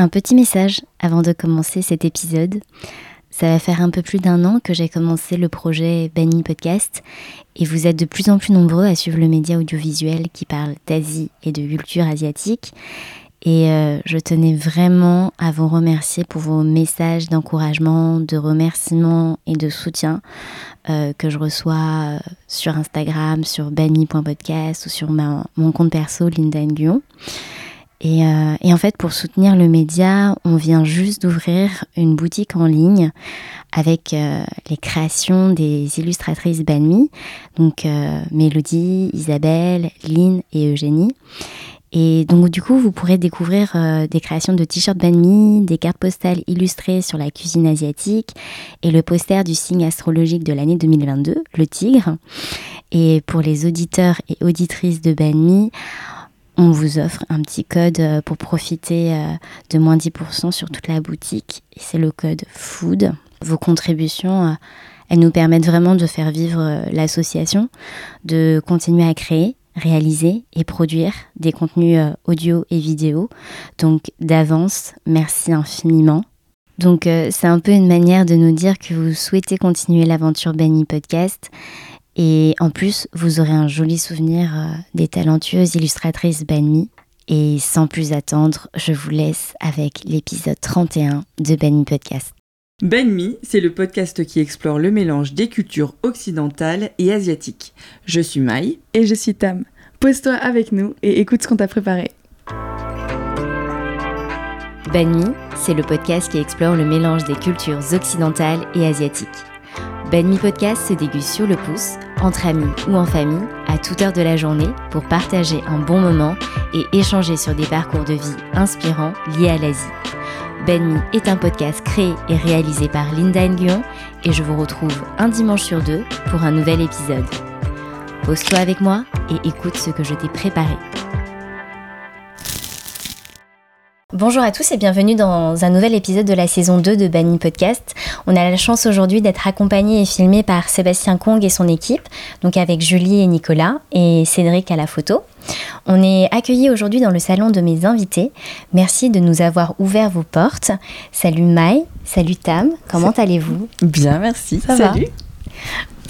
Un petit message avant de commencer cet épisode. Ça va faire un peu plus d'un an que j'ai commencé le projet Banny Podcast et vous êtes de plus en plus nombreux à suivre le média audiovisuel qui parle d'Asie et de culture asiatique. Et euh, je tenais vraiment à vous remercier pour vos messages d'encouragement, de remerciement et de soutien euh, que je reçois euh, sur Instagram, sur banny.podcast ou sur mon compte perso Linda Nguyen. Et, euh, et, en fait, pour soutenir le média, on vient juste d'ouvrir une boutique en ligne avec euh, les créations des illustratrices Banmi, donc euh, Mélodie, Isabelle, Lynn et Eugénie. Et donc du coup, vous pourrez découvrir euh, des créations de t-shirts Banmi, des cartes postales illustrées sur la cuisine asiatique et le poster du signe astrologique de l'année 2022, le tigre. Et pour les auditeurs et auditrices de Banmi, on vous offre un petit code euh, pour profiter euh, de moins 10% sur toute la boutique. C'est le code FOOD. Vos contributions, euh, elles nous permettent vraiment de faire vivre l'association, de continuer à créer, réaliser et produire des contenus audio et vidéo. Donc d'avance, merci infiniment. Donc c'est un peu une manière de nous dire que vous souhaitez continuer l'aventure Benny Podcast et en plus, vous aurez un joli souvenir euh, des talentueuses illustratrices Banmi. Et sans plus attendre, je vous laisse avec l'épisode 31 de Banmi Podcast. Banmi, c'est le podcast qui explore le mélange des cultures occidentales et asiatiques. Je suis Mai. Et je suis Tam. Pose-toi avec nous et écoute ce qu'on t'a préparé. Banmi, c'est le podcast qui explore le mélange des cultures occidentales et asiatiques. Banmi Podcast se déguste sur le pouce, entre amis ou en famille, à toute heure de la journée, pour partager un bon moment et échanger sur des parcours de vie inspirants liés à l'Asie. Banmi est un podcast créé et réalisé par Linda Nguyen et je vous retrouve un dimanche sur deux pour un nouvel épisode. Pose-toi avec moi et écoute ce que je t'ai préparé. Bonjour à tous et bienvenue dans un nouvel épisode de la saison 2 de Banny Podcast. On a la chance aujourd'hui d'être accompagné et filmé par Sébastien Kong et son équipe, donc avec Julie et Nicolas et Cédric à la photo. On est accueillis aujourd'hui dans le salon de mes invités. Merci de nous avoir ouvert vos portes. Salut Mai, salut Tam, comment allez-vous? Bien, merci. Ça salut.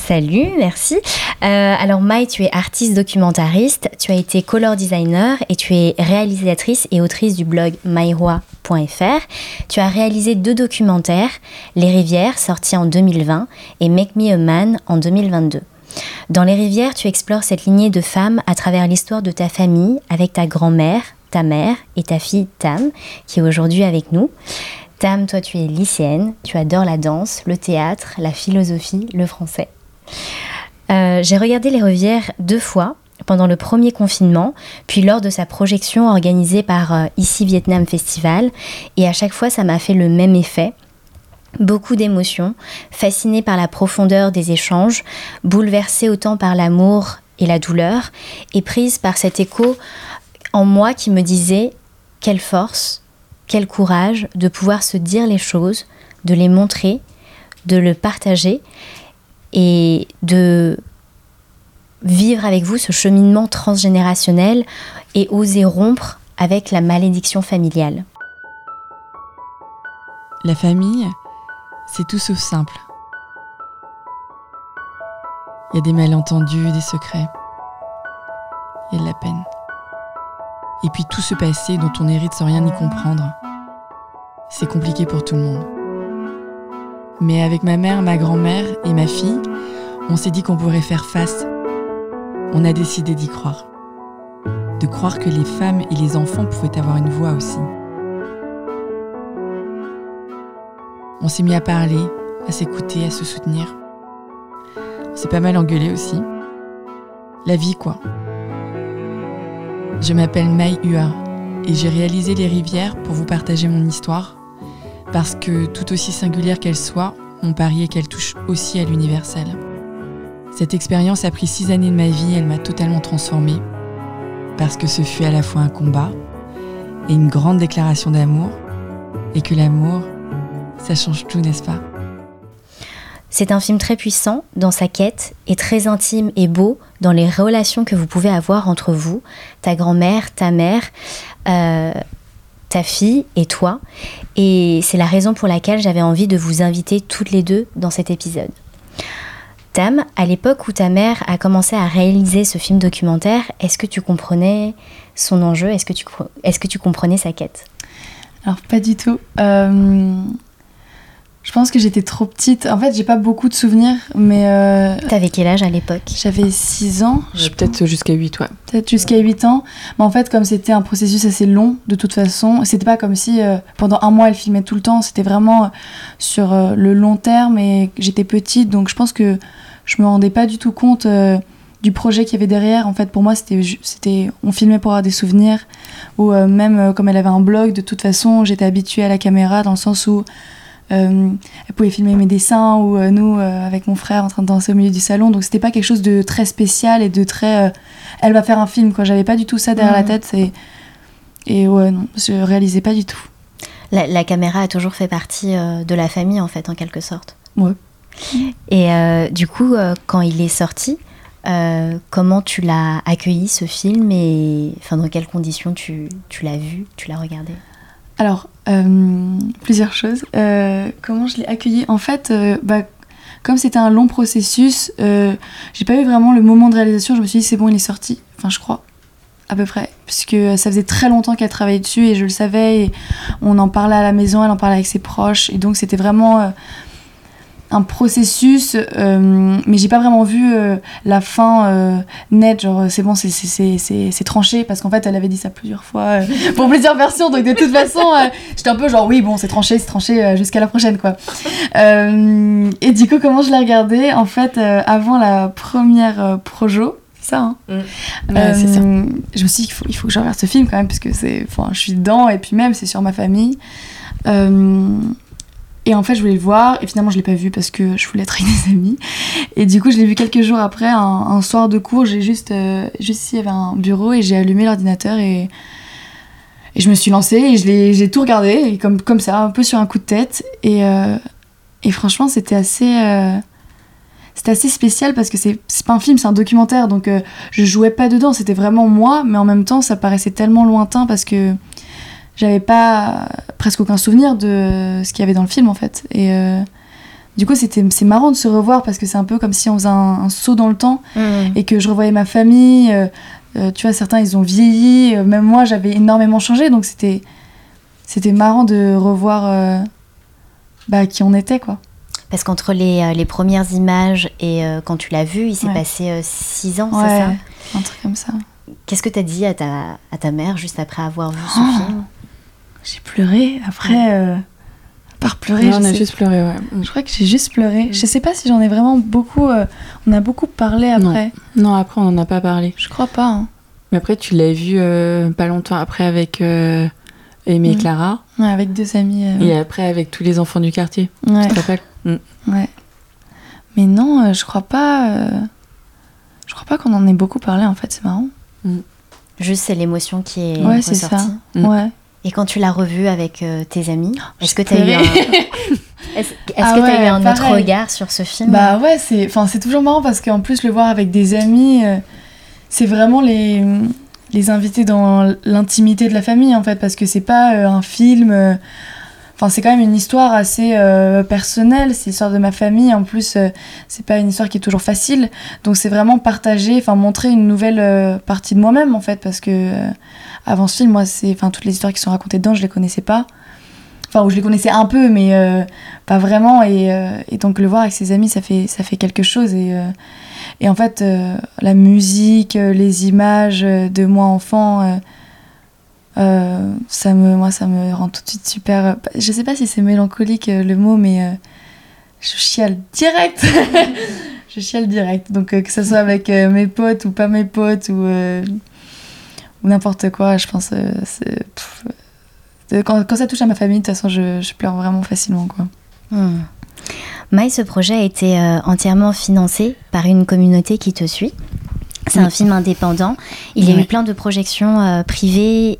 Salut, merci. Euh, alors Mai, tu es artiste documentariste, tu as été color designer et tu es réalisatrice et autrice du blog mairoi.fr. Tu as réalisé deux documentaires, Les Rivières, sorti en 2020, et Make Me a Man en 2022. Dans Les Rivières, tu explores cette lignée de femmes à travers l'histoire de ta famille avec ta grand-mère, ta mère et ta fille Tam, qui est aujourd'hui avec nous. Tam, toi tu es lycéenne, tu adores la danse, le théâtre, la philosophie, le français. Euh, j'ai regardé Les Rivières deux fois pendant le premier confinement, puis lors de sa projection organisée par euh, Ici Vietnam Festival, et à chaque fois ça m'a fait le même effet. Beaucoup d'émotions, fascinée par la profondeur des échanges, bouleversée autant par l'amour et la douleur, et prise par cet écho en moi qui me disait quelle force, quel courage de pouvoir se dire les choses, de les montrer, de le partager, et de vivre avec vous ce cheminement transgénérationnel et oser rompre avec la malédiction familiale. La famille, c'est tout sauf simple. Il y a des malentendus, des secrets. Il y a de la peine. Et puis tout ce passé dont on hérite sans rien y comprendre. C'est compliqué pour tout le monde. Mais avec ma mère, ma grand-mère et ma fille, on s'est dit qu'on pourrait faire face. On a décidé d'y croire. De croire que les femmes et les enfants pouvaient avoir une voix aussi. On s'est mis à parler, à s'écouter, à se soutenir. On s'est pas mal engueulé aussi. La vie, quoi. Je m'appelle Mai Hua et j'ai réalisé Les Rivières pour vous partager mon histoire parce que tout aussi singulière qu'elle soit, mon pari est qu'elle touche aussi à l'universel. Cette expérience a pris six années de ma vie, elle m'a totalement transformée, parce que ce fut à la fois un combat et une grande déclaration d'amour, et que l'amour, ça change tout, n'est-ce pas? C'est un film très puissant dans sa quête et très intime et beau dans les relations que vous pouvez avoir entre vous, ta grand-mère, ta mère, euh, ta fille et toi. Et c'est la raison pour laquelle j'avais envie de vous inviter toutes les deux dans cet épisode. Tam, à l'époque où ta mère a commencé à réaliser ce film documentaire, est-ce que tu comprenais son enjeu? Est-ce que, tu, comprenais sa quête? Alors, pas du tout. Euh, je pense que j'étais trop petite. En fait, j'ai pas beaucoup de souvenirs, mais. Euh, T'avais quel âge à l'époque? J'avais 6 ans. Peut-être jusqu'à 8, ouais. Peut-être jusqu'à 8 ans. Mais en fait, comme c'était un processus assez long, de toute façon, c'était pas comme si euh, pendant un mois elle filmait tout le temps. C'était vraiment euh, sur le long terme et j'étais petite, donc je pense que je me rendais pas du tout compte du projet qu'il y avait derrière. En fait, pour moi, c'était, c'était, on filmait pour avoir des souvenirs. Ou même comme elle avait un blog, de toute façon, j'étais habituée à la caméra dans le sens où euh, elle pouvait filmer mes dessins ou euh, nous euh, avec mon frère en train de danser au milieu du salon. Donc c'était pas quelque chose de très spécial et de très. elle va faire un film quoi. J'avais pas du tout ça derrière la tête. Et, et ouais, non, je réalisais pas du tout. La, caméra a toujours fait partie de la famille en fait, en quelque sorte. Ouais. Et du coup, quand il est sorti, comment tu l'as accueilli ce film et enfin, dans quelles conditions tu, tu l'as vu, tu l'as regardé? Alors, euh, plusieurs choses. Euh, comment je l'ai accueilli En fait, euh, bah, comme c'était un long processus, j'ai pas eu vraiment le moment de réalisation. Je me suis dit, c'est bon, il est sorti. Enfin, je crois, à peu près. Puisque ça faisait très longtemps qu'elle travaillait dessus et je le savais. Et on en parlait à la maison, elle en parlait avec ses proches. Et donc, c'était vraiment un processus, euh, mais j'ai pas vraiment vu euh, la fin euh, nette, genre c'est bon, c'est tranché, parce qu'en fait elle avait dit ça plusieurs fois pour plusieurs versions, donc de toute façon j'étais un peu genre oui, bon, c'est tranché, c'est tranché jusqu'à la prochaine quoi. et du coup, comment je l'ai regardé En fait, avant la première projo, ça, hein? Mm. c'est ça. Je me suis dit qu'il faut, il faut que je regarde ce film quand même, parce que c'est, je suis dedans, et puis même c'est sur ma famille. Et en fait, je voulais le voir, et finalement, je l'ai pas vu parce que je voulais être avec des amis. Et du coup, je l'ai vu quelques jours après, un, soir de cours. J'ai juste, euh, juste ici, il y avait un bureau, et j'ai allumé l'ordinateur et, et je me suis lancée et j'ai tout regardé, comme, comme ça, un peu sur un coup de tête. Et, euh, et franchement, c'était assez. Euh, c'était assez spécial parce que c'est pas un film, c'est un documentaire, donc je jouais pas dedans, c'était vraiment moi, mais en même temps, ça paraissait tellement lointain parce que j'avais pas presque aucun souvenir de ce qu'il y avait dans le film en fait. Et euh, du coup, c'était c'est marrant de se revoir parce que c'est un peu comme si on faisait un, saut dans le temps mmh. et que je revoyais ma famille. Euh, euh, tu vois, certains ils ont vieilli, même moi j'avais énormément changé, donc c'était c'était marrant de revoir bah, qui on était quoi. Parce qu'entre les, les, premières images et quand tu l'as vu, il s'est passé six ans, c'est ça? Un truc comme ça. Qu'est-ce que tu as dit à ta, à ta mère juste après avoir vu ce oh. film? J'ai pleuré. Après, euh, par pleurer. on a juste pleuré, ouais. Je crois que j'ai juste pleuré. Je sais pas si j'en ai vraiment beaucoup. Euh, on a beaucoup parlé après. Non, après, on n'en a pas parlé. Je crois pas. Hein. Mais après, tu l'as vu euh, pas longtemps après avec Aimé et mm. Clara. Ouais, avec deux amis. Et après, avec tous les enfants du quartier. Ouais. Tu te rappelles mm. Ouais. Mais non, je crois pas. Je crois pas qu'on en ait beaucoup parlé, en fait, c'est marrant. Mm. Juste, c'est l'émotion qui est ouais, c'est ça. Ouais. Et quand tu l'as revu avec euh, tes amis, est-ce que tu as eu un, est-ce, ah que as eu un autre regard sur ce film Bah ouais, c'est, enfin, c'est toujours marrant parce qu'en plus le voir avec des amis, euh, c'est vraiment les, les inviter dans l'intimité de la famille en fait, parce que c'est pas euh, un film. Enfin, c'est quand même une histoire assez personnelle, c'est l'histoire de ma famille. En plus, c'est pas une histoire qui est toujours facile. Donc, c'est vraiment partager, enfin, montrer une nouvelle partie de moi-même, en fait, parce que avant ce film, moi, c'est, enfin, toutes les histoires qui sont racontées dedans, je les connaissais pas. Enfin, ou je les connaissais un peu, mais euh, pas vraiment. Et, euh, et, donc, le voir avec ses amis, ça fait, ça fait quelque chose. Et, euh, et en fait, la musique, les images de moi enfant, ça me, moi, ça me rend tout de suite super. Je sais pas si c'est mélancolique le mot, mais je chiale direct. je chiale direct. Donc, que ce soit avec mes potes ou pas mes potes, ou ou n'importe quoi. Je pense euh, quand, quand, ça touche à ma famille, de toute façon, je, pleure vraiment facilement. Quoi. Hmm. Maï, ce projet a été euh, entièrement financé par une communauté qui te suit? C'est un film indépendant. Il y a eu plein de projections euh, privées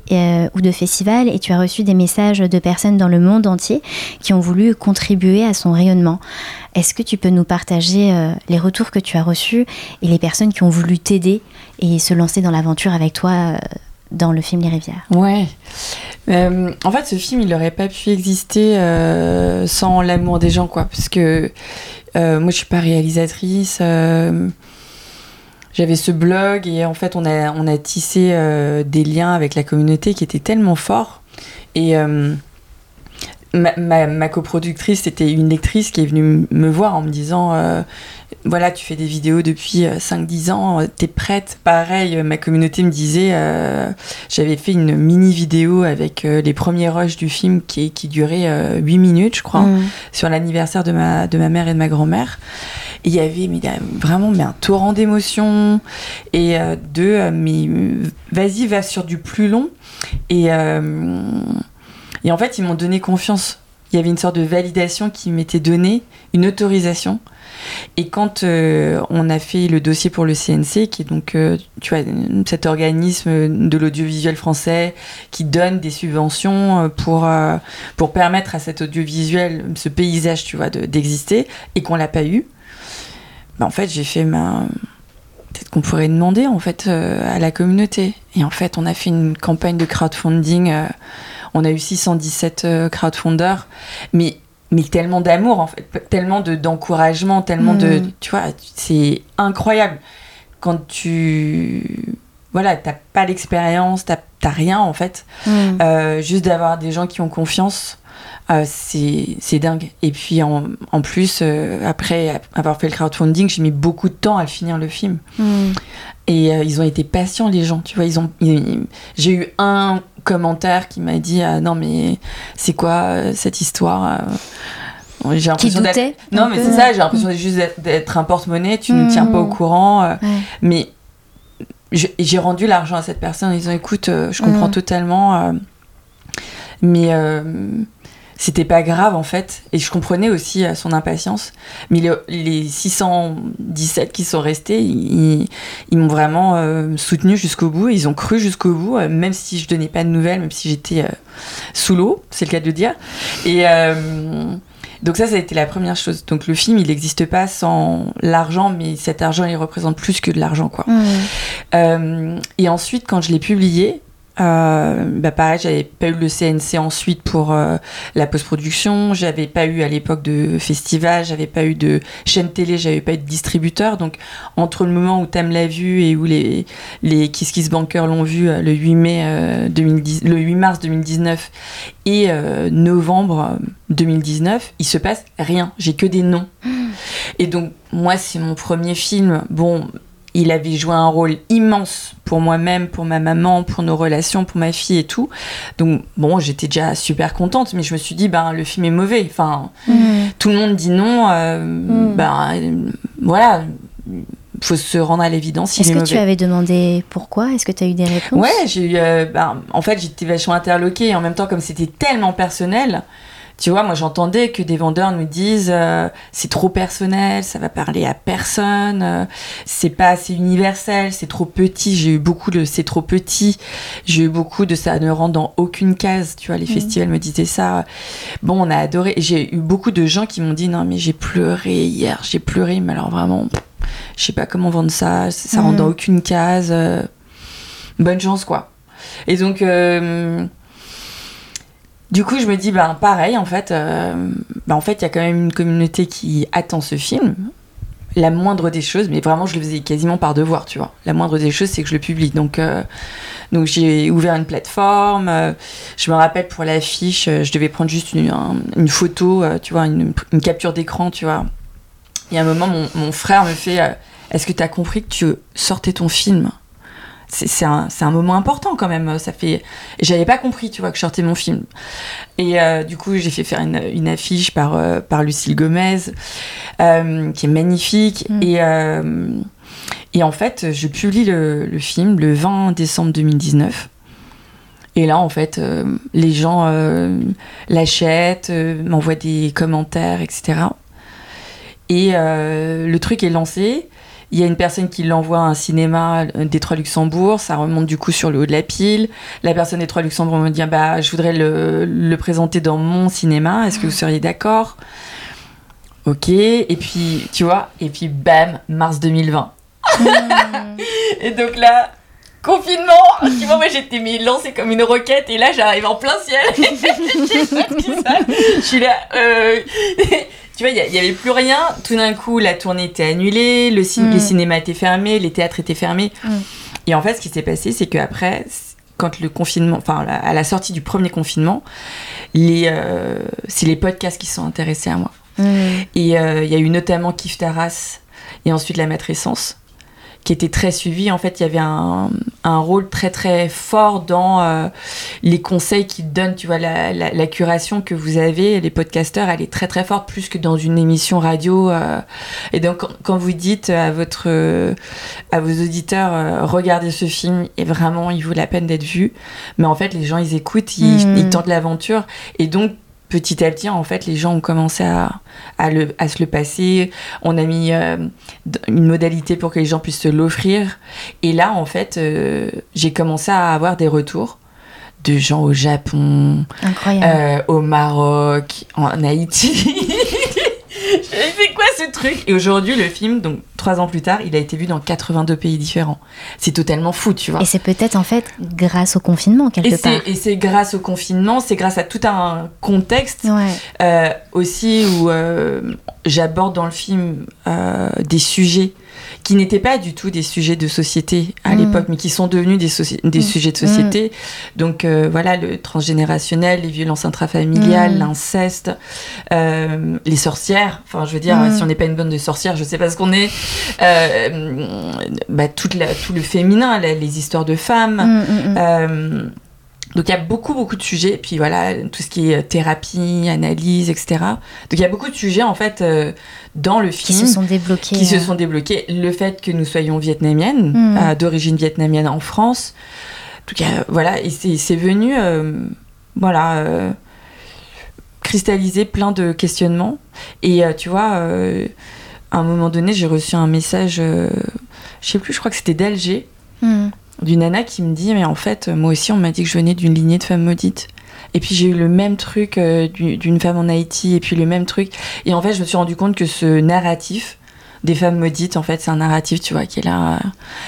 ou de festivals et tu as reçu des messages de personnes dans le monde entier qui ont voulu contribuer à son rayonnement. Est-ce que tu peux nous partager les retours que tu as reçus et les personnes qui ont voulu t'aider et se lancer dans l'aventure avec toi dans le film Les Rivières? Ouais. Euh, en fait, ce film, il n'aurait pas pu exister euh, sans l'amour des gens, quoi. Parce que euh, moi, je suis pas réalisatrice. J'avais ce blog et en fait, on a, on a tissé des liens avec la communauté qui étaient tellement forts. Et ma, ma, ma, coproductrice, c'était une lectrice qui est venue me voir en me disant voilà, tu fais des vidéos depuis 5-10 euh, ans, euh, t'es prête. Pareil, euh, ma communauté me disait, j'avais fait une mini vidéo avec les premiers rushs du film qui, qui durait 8 minutes, je crois, mm. sur l'anniversaire de ma, de ma mère et de ma grand-mère. il y avait mais, vraiment mais un torrent d'émotions et de, mais vas-y, va sur du plus long. Et, et en fait, ils m'ont donné confiance. Il y avait une sorte de validation qui m'était donnée, une autorisation et quand euh, on a fait le dossier pour le CNC, qui est donc, euh, tu vois, cet organisme de l'audiovisuel français qui donne des subventions euh, pour, pour permettre à cet audiovisuel, ce paysage, tu vois, d'exister, et qu'on l'a pas eu, bah, en fait, j'ai fait ma peut-être qu'on pourrait demander en fait à la communauté. Et en fait, on a fait une campagne de crowdfunding. on a eu 617 crowdfunders, mais mais tellement d'amour en fait, tellement de d'encouragement, tellement de, mm. tu vois, c'est incroyable quand tu, voilà, t'as pas l'expérience, t'as rien en fait, mm. euh, juste d'avoir des gens qui ont confiance, euh, c'est dingue. Et puis en, en plus, euh, après avoir fait le crowdfunding, j'ai mis beaucoup de temps à finir le film. Mm. Et ils ont été patients les gens, tu vois, ils ont, j'ai eu un commentaire qui m'a dit ah, non mais c'est quoi euh, cette histoire euh? J'ai l'impression d'être non mais c'est ça j'ai l'impression juste d'être un porte-monnaie tu ne tiens pas au mmh. courant euh. mais j'ai rendu l'argent à cette personne en disant écoute je comprends mmh. totalement mais c'était pas grave en fait et je comprenais aussi euh, son impatience mais les 617 qui sont restés ils, m'ont vraiment euh, soutenu jusqu'au bout ils ont cru jusqu'au bout euh, même si je donnais pas de nouvelles même si j'étais sous l'eau c'est le cas de le dire et donc ça, ça a été la première chose. Donc le film, il n'existe pas sans l'argent, mais cet argent, il représente plus que de l'argent, quoi. Mmh. et ensuite, quand je l'ai publié, euh, bah pareil, j'avais pas eu le CNC ensuite pour euh, la post-production, j'avais pas eu à l'époque de festival, j'avais pas eu de chaîne télé, j'avais pas eu de distributeur. Donc entre le moment où Tam l'a vu et où les les Kiss Kiss Bankers l'ont vu euh, le 8 mai 2010, le 8 mars 2019 et novembre 2019, il se passe rien. J'ai que des noms. Et donc moi, c'est mon premier film. Bon, il avait joué un rôle immense pour moi-même, pour ma maman, pour nos relations, pour ma fille et tout. Donc bon, j'étais déjà super contente, mais je me suis dit, ben le film est mauvais. Enfin, mm. tout le monde dit non. Euh, mm. Ben voilà, faut se rendre à l'évidence. Est-ce que tu avais demandé pourquoi? Est-ce que tu as eu des réponses? Ouais, j'ai eu. Euh, ben, en fait, j'étais vachement interloquée et en même temps, comme c'était tellement personnel, tu vois, moi j'entendais que des vendeurs nous disent euh, c'est trop personnel, ça va parler à personne, euh, c'est pas assez universel, c'est trop petit. J'ai eu beaucoup de c'est trop petit, j'ai eu beaucoup de ça ne rentre dans aucune case. Tu vois, les mmh. festivals me disaient ça. Bon, on a adoré. J'ai eu beaucoup de gens qui m'ont dit non mais j'ai pleuré hier, j'ai pleuré, mais alors vraiment, je sais pas comment vendre ça, ça rentre dans mmh. aucune case. Euh, bonne chance quoi. Et donc du coup, je me dis, ben pareil, en fait, euh, ben, en fait, il y a quand même une communauté qui attend ce film. La moindre des choses, mais vraiment, je le faisais quasiment par devoir, tu vois. La moindre des choses, c'est que je le publie. Donc, euh, donc j'ai ouvert une plateforme. Euh, je me rappelle pour l'affiche, je devais prendre juste une, photo, tu vois, une, une capture d'écran, tu vois. Et à un moment, mon, mon frère me fait Est-ce que tu as compris que tu sortais ton film? C'est un, un, moment important quand même. Ça fait, j'avais pas compris, tu vois, que je sortais mon film. Et euh, du coup, j'ai fait faire une, une affiche par euh, par Lucille Gomez, euh, qui est magnifique. Mm. Et et en fait, je publie le, le, film le 20 décembre 2019. Et là, en fait, les gens l'achètent, m'envoient des commentaires, etc. Et le truc est lancé. Il y a une personne qui l'envoie à un cinéma euh, des Trois Luxembourg, ça remonte du coup sur le haut de la pile. La personne des Trois Luxembourg me dit bah je voudrais le, le présenter dans mon cinéma, est-ce que vous seriez d'accord? Ok, et puis tu vois, et puis bam, mars 2020. Hmm. et donc là, confinement Tu vois, moi j'étais mais lancée comme une roquette et là j'arrive en plein ciel. Je suis là. Euh... tu vois, il n'y avait plus rien. Tout d'un coup, la tournée était annulée, le, cin- Mm. le cinéma était fermé, les théâtres étaient fermés. Mm. Et en fait, ce qui s'est passé, c'est qu'après, quand le confinement, enfin, à la sortie du premier confinement, les, euh, c'est les podcasts qui sont intéressés à moi. Mm. Et euh, il y a eu notamment Kif Taras et ensuite La Maîtressence qui était très suivi. En fait, il y avait un, un rôle très très fort dans euh, les conseils qu'ils donnent. Tu vois, la, la, la curation que vous avez, les podcasteurs, elle est très très forte, plus que dans une émission radio. euh. Et donc, quand, quand vous dites à votre à vos auditeurs, euh, regardez ce film et vraiment, il vaut la peine d'être vu. Mais en fait, les gens, ils écoutent, ils, ils tentent l'aventure. Et donc, petit à petit, en fait, les gens ont commencé à, à, le, à se le passer. On a mis euh, une modalité pour que les gens puissent se l'offrir. Et là, en fait, euh, j'ai commencé à avoir des retours de gens au Japon, euh, au Maroc, en Haïti. Ce truc Et aujourd'hui, le film, donc trois ans plus tard, il a été vu dans 82 pays différents. C'est totalement fou, tu vois. Et c'est peut-être en fait grâce au confinement Et quelque part. c'est, et c'est grâce au confinement, c'est grâce à tout un contexte Ouais. euh, aussi où euh, j'aborde dans le film euh, des sujets qui n'étaient pas du tout des sujets de société à Mm. l'époque, mais qui sont devenus des, Mm. sujets de société. Donc euh, voilà, le transgénérationnel, les violences intrafamiliales, Mm. l'inceste, euh, les sorcières. Enfin, je veux dire, Mm. si on n'est pas une bande de sorcières, je sais pas ce qu'on est. Euh, bah, toute la- tout le féminin, la- les histoires de femmes. Donc il y a beaucoup beaucoup de sujets, puis voilà tout ce qui est euh, thérapie, analyse, etc. Donc il y a beaucoup de sujets en fait euh, dans le qui film se sont débloqués. qui se euh, sont débloqués. Le fait que nous soyons vietnamiennes, Mm. euh, d'origine vietnamienne en France, en tout cas voilà, et c'est venu voilà cristalliser plein de questionnements. Et tu vois, à un moment donné, j'ai reçu un message, je sais plus, je crois que c'était d'Alger mm. D'une nana qui me dit mais en fait moi aussi on m'a dit que je venais d'une lignée de femmes maudites. Et puis j'ai eu le même truc euh, du- d'une femme en Haïti et puis le même truc. Et en fait je me suis rendu compte que ce narratif des femmes maudites en fait c'est un narratif tu vois qui est là euh,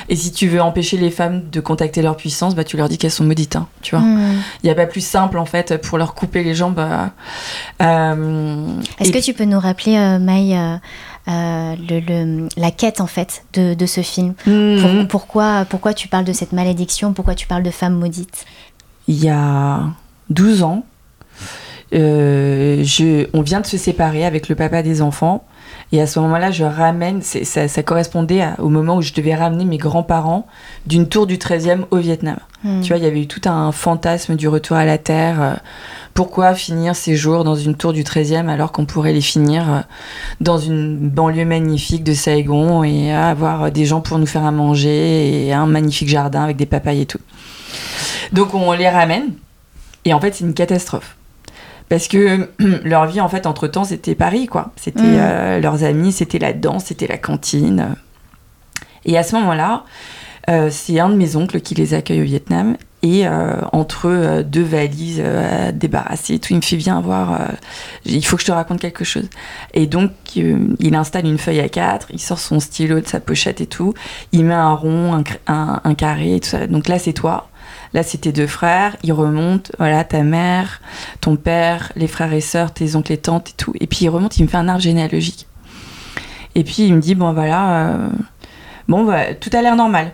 et si tu veux empêcher les femmes de contacter leur puissance bah tu leur dis qu'elles sont maudites hein, tu vois. Mm. il y a pas plus simple en fait pour leur couper les jambes euh, euh, Est-ce et que tu peux nous rappeler, euh, Maï, euh, le, le- la quête en fait de, de ce film. Pour- pourquoi, pourquoi tu parles de cette malédiction? Pourquoi tu parles de femmes maudites? Il y a 12 ans, euh, je, on vient de se séparer avec le papa des enfants. Et à ce moment-là, je ramène, ça, ça correspondait à- au moment où je devais ramener mes grands-parents d'une tour du 13e au Vietnam. Mm. Tu vois, il y avait eu tout un fantasme du retour à la Terre. euh, pourquoi finir ces jours dans une tour du 13e alors qu'on pourrait les finir euh, dans une banlieue magnifique de Saigon et avoir des gens pour nous faire à manger et un magnifique jardin avec des papayes et tout. Donc on les ramène et en fait c'est une catastrophe. Parce que leur vie en fait entre temps c'était Paris quoi. C'était Mm. euh, leurs amis, c'était la danse, c'était la cantine. Et à ce moment-là, euh, c'est un de mes oncles qui les accueille au Vietnam. Et euh, entre euh, deux valises et tout, il me fait bien voir. il faut que je te raconte quelque chose. Et donc, il installe une feuille à quatre, il sort son stylo de sa pochette et tout. Il met un rond, un- un carré et tout ça. Donc là, c'est toi. Là, c'est tes deux frères. Il remonte. Voilà, ta mère, ton père, les frères et sœurs, tes oncles et tantes et tout. Et puis il remonte, il me fait un arbre généalogique. Et puis il me dit bon voilà, euh, bon bah, tout a l'air normal.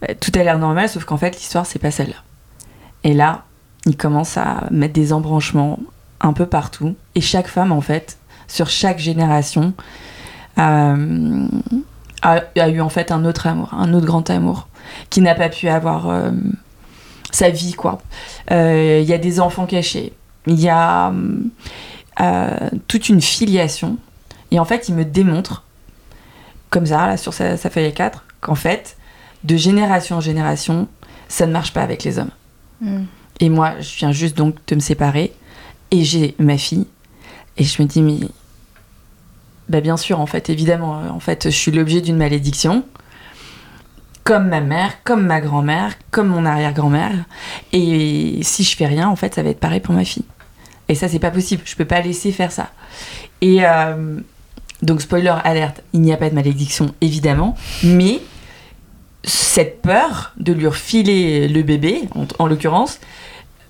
Bah, tout a l'air normal, sauf qu'en fait l'histoire c'est pas celle-là. Et là, il commence à mettre des embranchements un peu partout. Et chaque femme en fait, sur chaque génération, euh, a, a eu en fait un autre amour, un autre grand amour, qui n'a pas pu avoir euh, sa vie quoi. Euh, Il y a des enfants cachés, il y a euh, toute une filiation. Et en fait, il me démontre, comme ça, là, sur sa, sa feuille à 4, qu'en fait, de génération en génération, ça ne marche pas avec les hommes. Mm. Et moi, je viens juste donc de me séparer, et j'ai ma fille, et je me dis, mais. Bah, bien sûr, en fait, évidemment, euh, en fait, je suis l'objet d'une malédiction, comme ma mère, comme ma grand-mère, comme mon arrière-grand-mère, et si je fais rien, en fait, ça va être pareil pour ma fille. Et ça, c'est pas possible, je peux pas laisser faire ça. Et euh, donc, spoiler alerte, il n'y a pas de malédiction, évidemment, mais cette peur de lui refiler le bébé, en, en l'occurrence,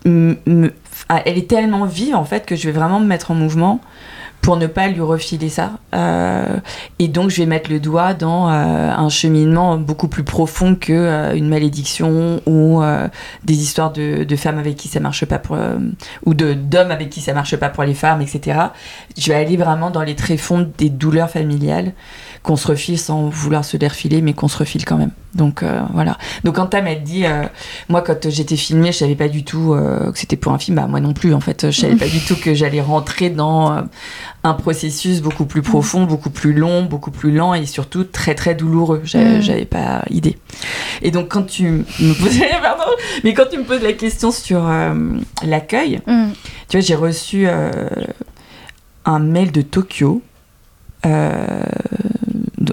ah, elle est tellement vive en fait que je vais vraiment me mettre en mouvement pour ne pas lui refiler ça. Euh, et donc je vais mettre le doigt dans euh, un cheminement beaucoup plus profond que euh, une malédiction ou euh, des histoires de, de femmes avec qui ça marche pas pour euh, ou de d'hommes avec qui ça marche pas pour les femmes, etc. Je vais aller vraiment dans les tréfonds des douleurs familiales qu'on se refile sans vouloir se les refiler, mais qu'on se refile quand même. Donc euh, voilà. Donc quand Tam elle dit, euh, moi quand j'étais filmée, je savais pas du tout euh, que c'était pour un film. Bah moi non plus en fait, je savais pas du tout que j'allais rentrer dans un processus beaucoup plus profond, beaucoup plus long, beaucoup plus lent et surtout très très douloureux. J'avais Mm. j'avais pas idée. Et donc quand tu me posais, pardon, mais quand tu me poses la question sur l'accueil, Mm. tu vois, j'ai reçu un mail de Tokyo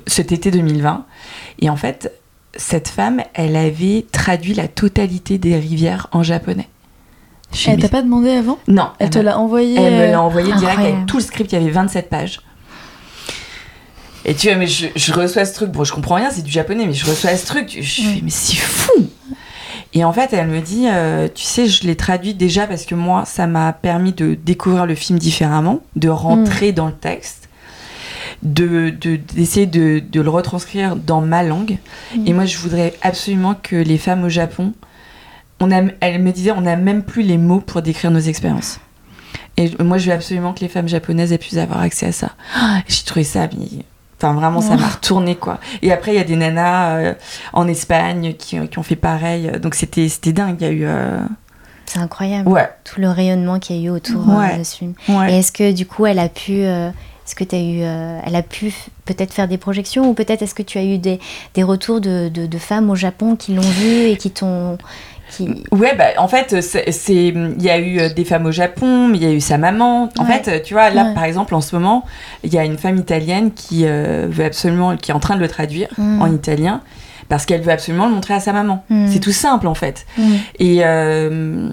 cet été 2020. Et en fait, cette femme, elle avait traduit la totalité des rivières en japonais. Je suis Elle t'a pas demandé avant? Non, Elle te l'a envoyé elle me euh, l'a envoyé direct avec tout le script, il y avait 27 pages. Et tu vois, mais je, je reçois ce truc, bon, je comprends rien, c'est du japonais, mais je reçois ce truc, je Mm. fais, mais c'est fou! Et en fait, elle me dit, euh, tu sais, je l'ai traduit déjà parce que moi, ça m'a permis de découvrir le film différemment, de Mm. rentrer dans le texte, de de- d'essayer de, de le retranscrire dans ma langue. Et moi, je voudrais absolument que les femmes au Japon, on a, elle me disait, on n'a même plus les mots pour décrire nos expériences. Et moi, je veux absolument que les femmes japonaises aient pu avoir accès à ça. J'ai trouvé ça, mais- enfin vraiment, ça m'a retourné quoi. Et après, il y a des nanas euh, en Espagne qui, qui ont fait pareil. Donc c'était c'était dingue. Il y a eu, euh, C'est incroyable. ouais, Tout le rayonnement qu'il y a eu autour euh, Ouais. de ce film. ouais. Et est-ce que du coup, elle a pu, euh, est-ce que tu as eu, euh, elle a pu peut-être faire des projections ou peut-être est-ce que tu as eu des, des retours de, de, de femmes au Japon qui l'ont vu et qui t'ont, qui, Ouais, bah, en fait, c'est, c'est- il y a eu euh, des femmes au Japon, mais il y a eu sa maman. En Ouais. fait, tu vois, là, Ouais. par exemple, en ce moment, il y a une femme italienne qui euh, veut absolument, qui est en train de le traduire Mm. en italien, parce qu'elle veut absolument le montrer à sa maman. Mm. C'est tout simple, en fait. Mm. Et euh,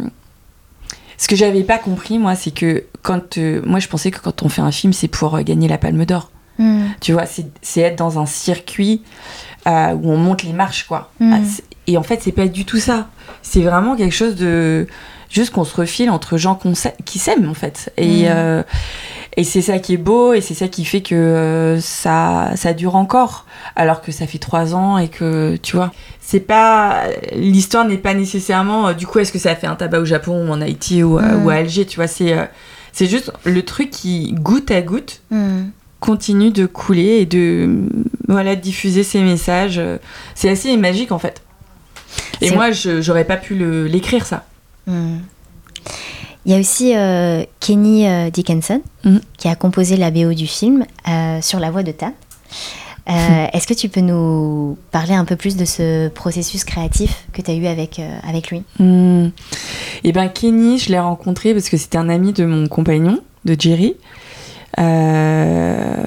ce que j'avais pas compris, moi, c'est que quand, euh, moi, je pensais que quand on fait un film, c'est pour euh, gagner la Palme d'Or. Mm. Tu vois, c'est, être dans un circuit euh, où on monte les marches, quoi. Mm. Ah, Et en fait, c'est pas du tout ça. C'est vraiment quelque chose de. Juste qu'on se refile entre gens qui s'aiment, en fait. Et, Mm. euh, et c'est ça qui est beau, et c'est ça qui fait que euh, ça, ça dure encore. Alors que ça fait trois ans, et que, tu vois. C'est pas. L'histoire n'est pas nécessairement. du coup, est-ce que ça a fait un tabac au Japon, ou en Haïti, ou, ou à Alger, tu vois. C'est, c'est juste le truc qui, goutte à goutte, Mm. continue de couler et de voilà diffuser ces messages. C'est assez magique en fait. Et moi, je j'aurais pas pu l'écrire ça. Mm. Il y a aussi euh, Kenny euh, Dickinson Mhm. qui a composé la BO du film euh, sur la voix de Ta. Euh, Est-ce que tu peux nous parler un peu plus de ce processus créatif que tu as eu avec, euh, lui? Et ben Kenny, je l'ai rencontré parce que c'était un ami de mon compagnon, de Jerry, euh,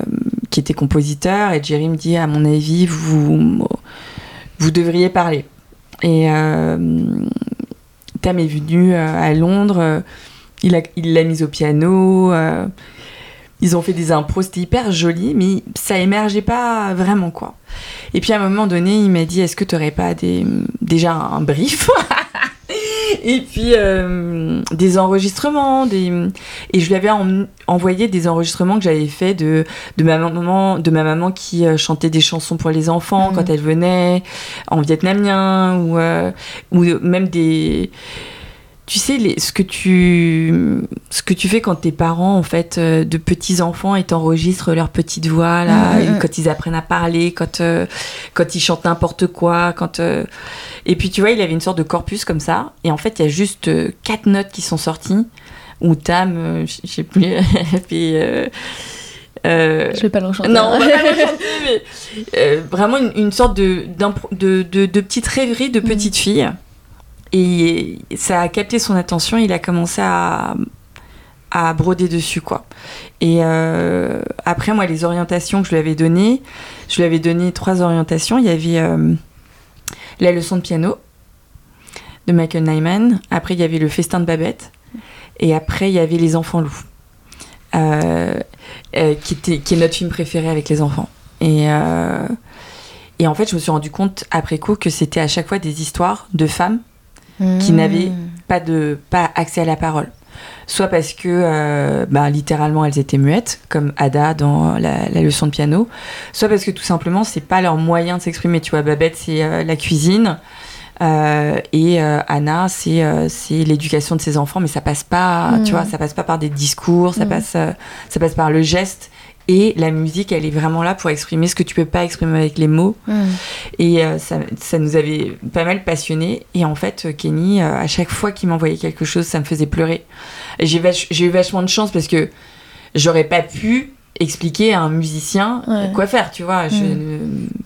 qui était compositeur. Et Jerry me dit, à mon avis, vous devriez parler. Et Tam est venu à Londres. il a- il l'a mise au piano. Ils ont fait des impros, c'était hyper joli, mais ça émergeait pas vraiment quoi. Et puis à un moment donné, il m'a dit Est-ce que tu aurais pas des, déjà un brief Et puis euh, des enregistrements, des... et je lui avais en- envoyé des enregistrements que j'avais fait de, de, ma maman, de ma maman qui euh, chantait des chansons pour les enfants Mhm. quand elle venait en vietnamien ou, euh, ou même des tu sais les, ce que tu ce que tu fais quand tes parents en fait euh, de petits enfants et t'enregistrent leur petite voix là Mhm, et mhm. quand ils apprennent à parler quand euh, quand ils chantent n'importe quoi quand euh, et puis tu vois il avait une sorte de corpus comme ça et en fait il y a juste quatre notes qui sont sorties où Tam je sais plus puis euh, Je vais pas le non, on va pas le chanter, mais euh, vraiment une, une sorte de, d'impro- de, de, de petite rêverie de petite fille. Et ça a capté son attention, il a commencé à, à broder dessus, quoi. Et euh, après, moi, les orientations que je lui avais données, je lui avais donné trois orientations. Il y avait euh, la leçon de piano de Michael Nyman. Après, il y avait le festin de Babette. Et après, il y avait Les Enfants Loups. Euh, qui, était, qui est notre film préféré avec les enfants. Et, Et en fait, je me suis rendu compte après coup que c'était à chaque fois des histoires de femmes qui n'avaient pas, de, pas accès à la parole. Soit parce que, euh, bah, littéralement, elles étaient muettes, comme Ada dans la, la leçon de piano, soit parce que tout simplement, c'est pas leur moyen de s'exprimer. Tu vois, Babette, c'est euh, la cuisine. Euh, et euh, Anna, c'est euh, l'éducation de ses enfants, mais ça passe pas, tu vois, ça passe pas par des discours, ça Mm. passe, ça passe par le geste. Et la musique, elle est vraiment là pour exprimer ce que tu peux pas exprimer avec les mots. Mm. Et euh, ça, ça nous avait pas mal passionnés. Et en fait, euh, Kenny, euh, à chaque fois qu'il m'envoyait quelque chose, ça me faisait pleurer. Et j'ai vach- eu vachement de chance parce que j'aurais pas pu expliquer à un musicien Ouais. quoi faire, tu vois. Je, Mm.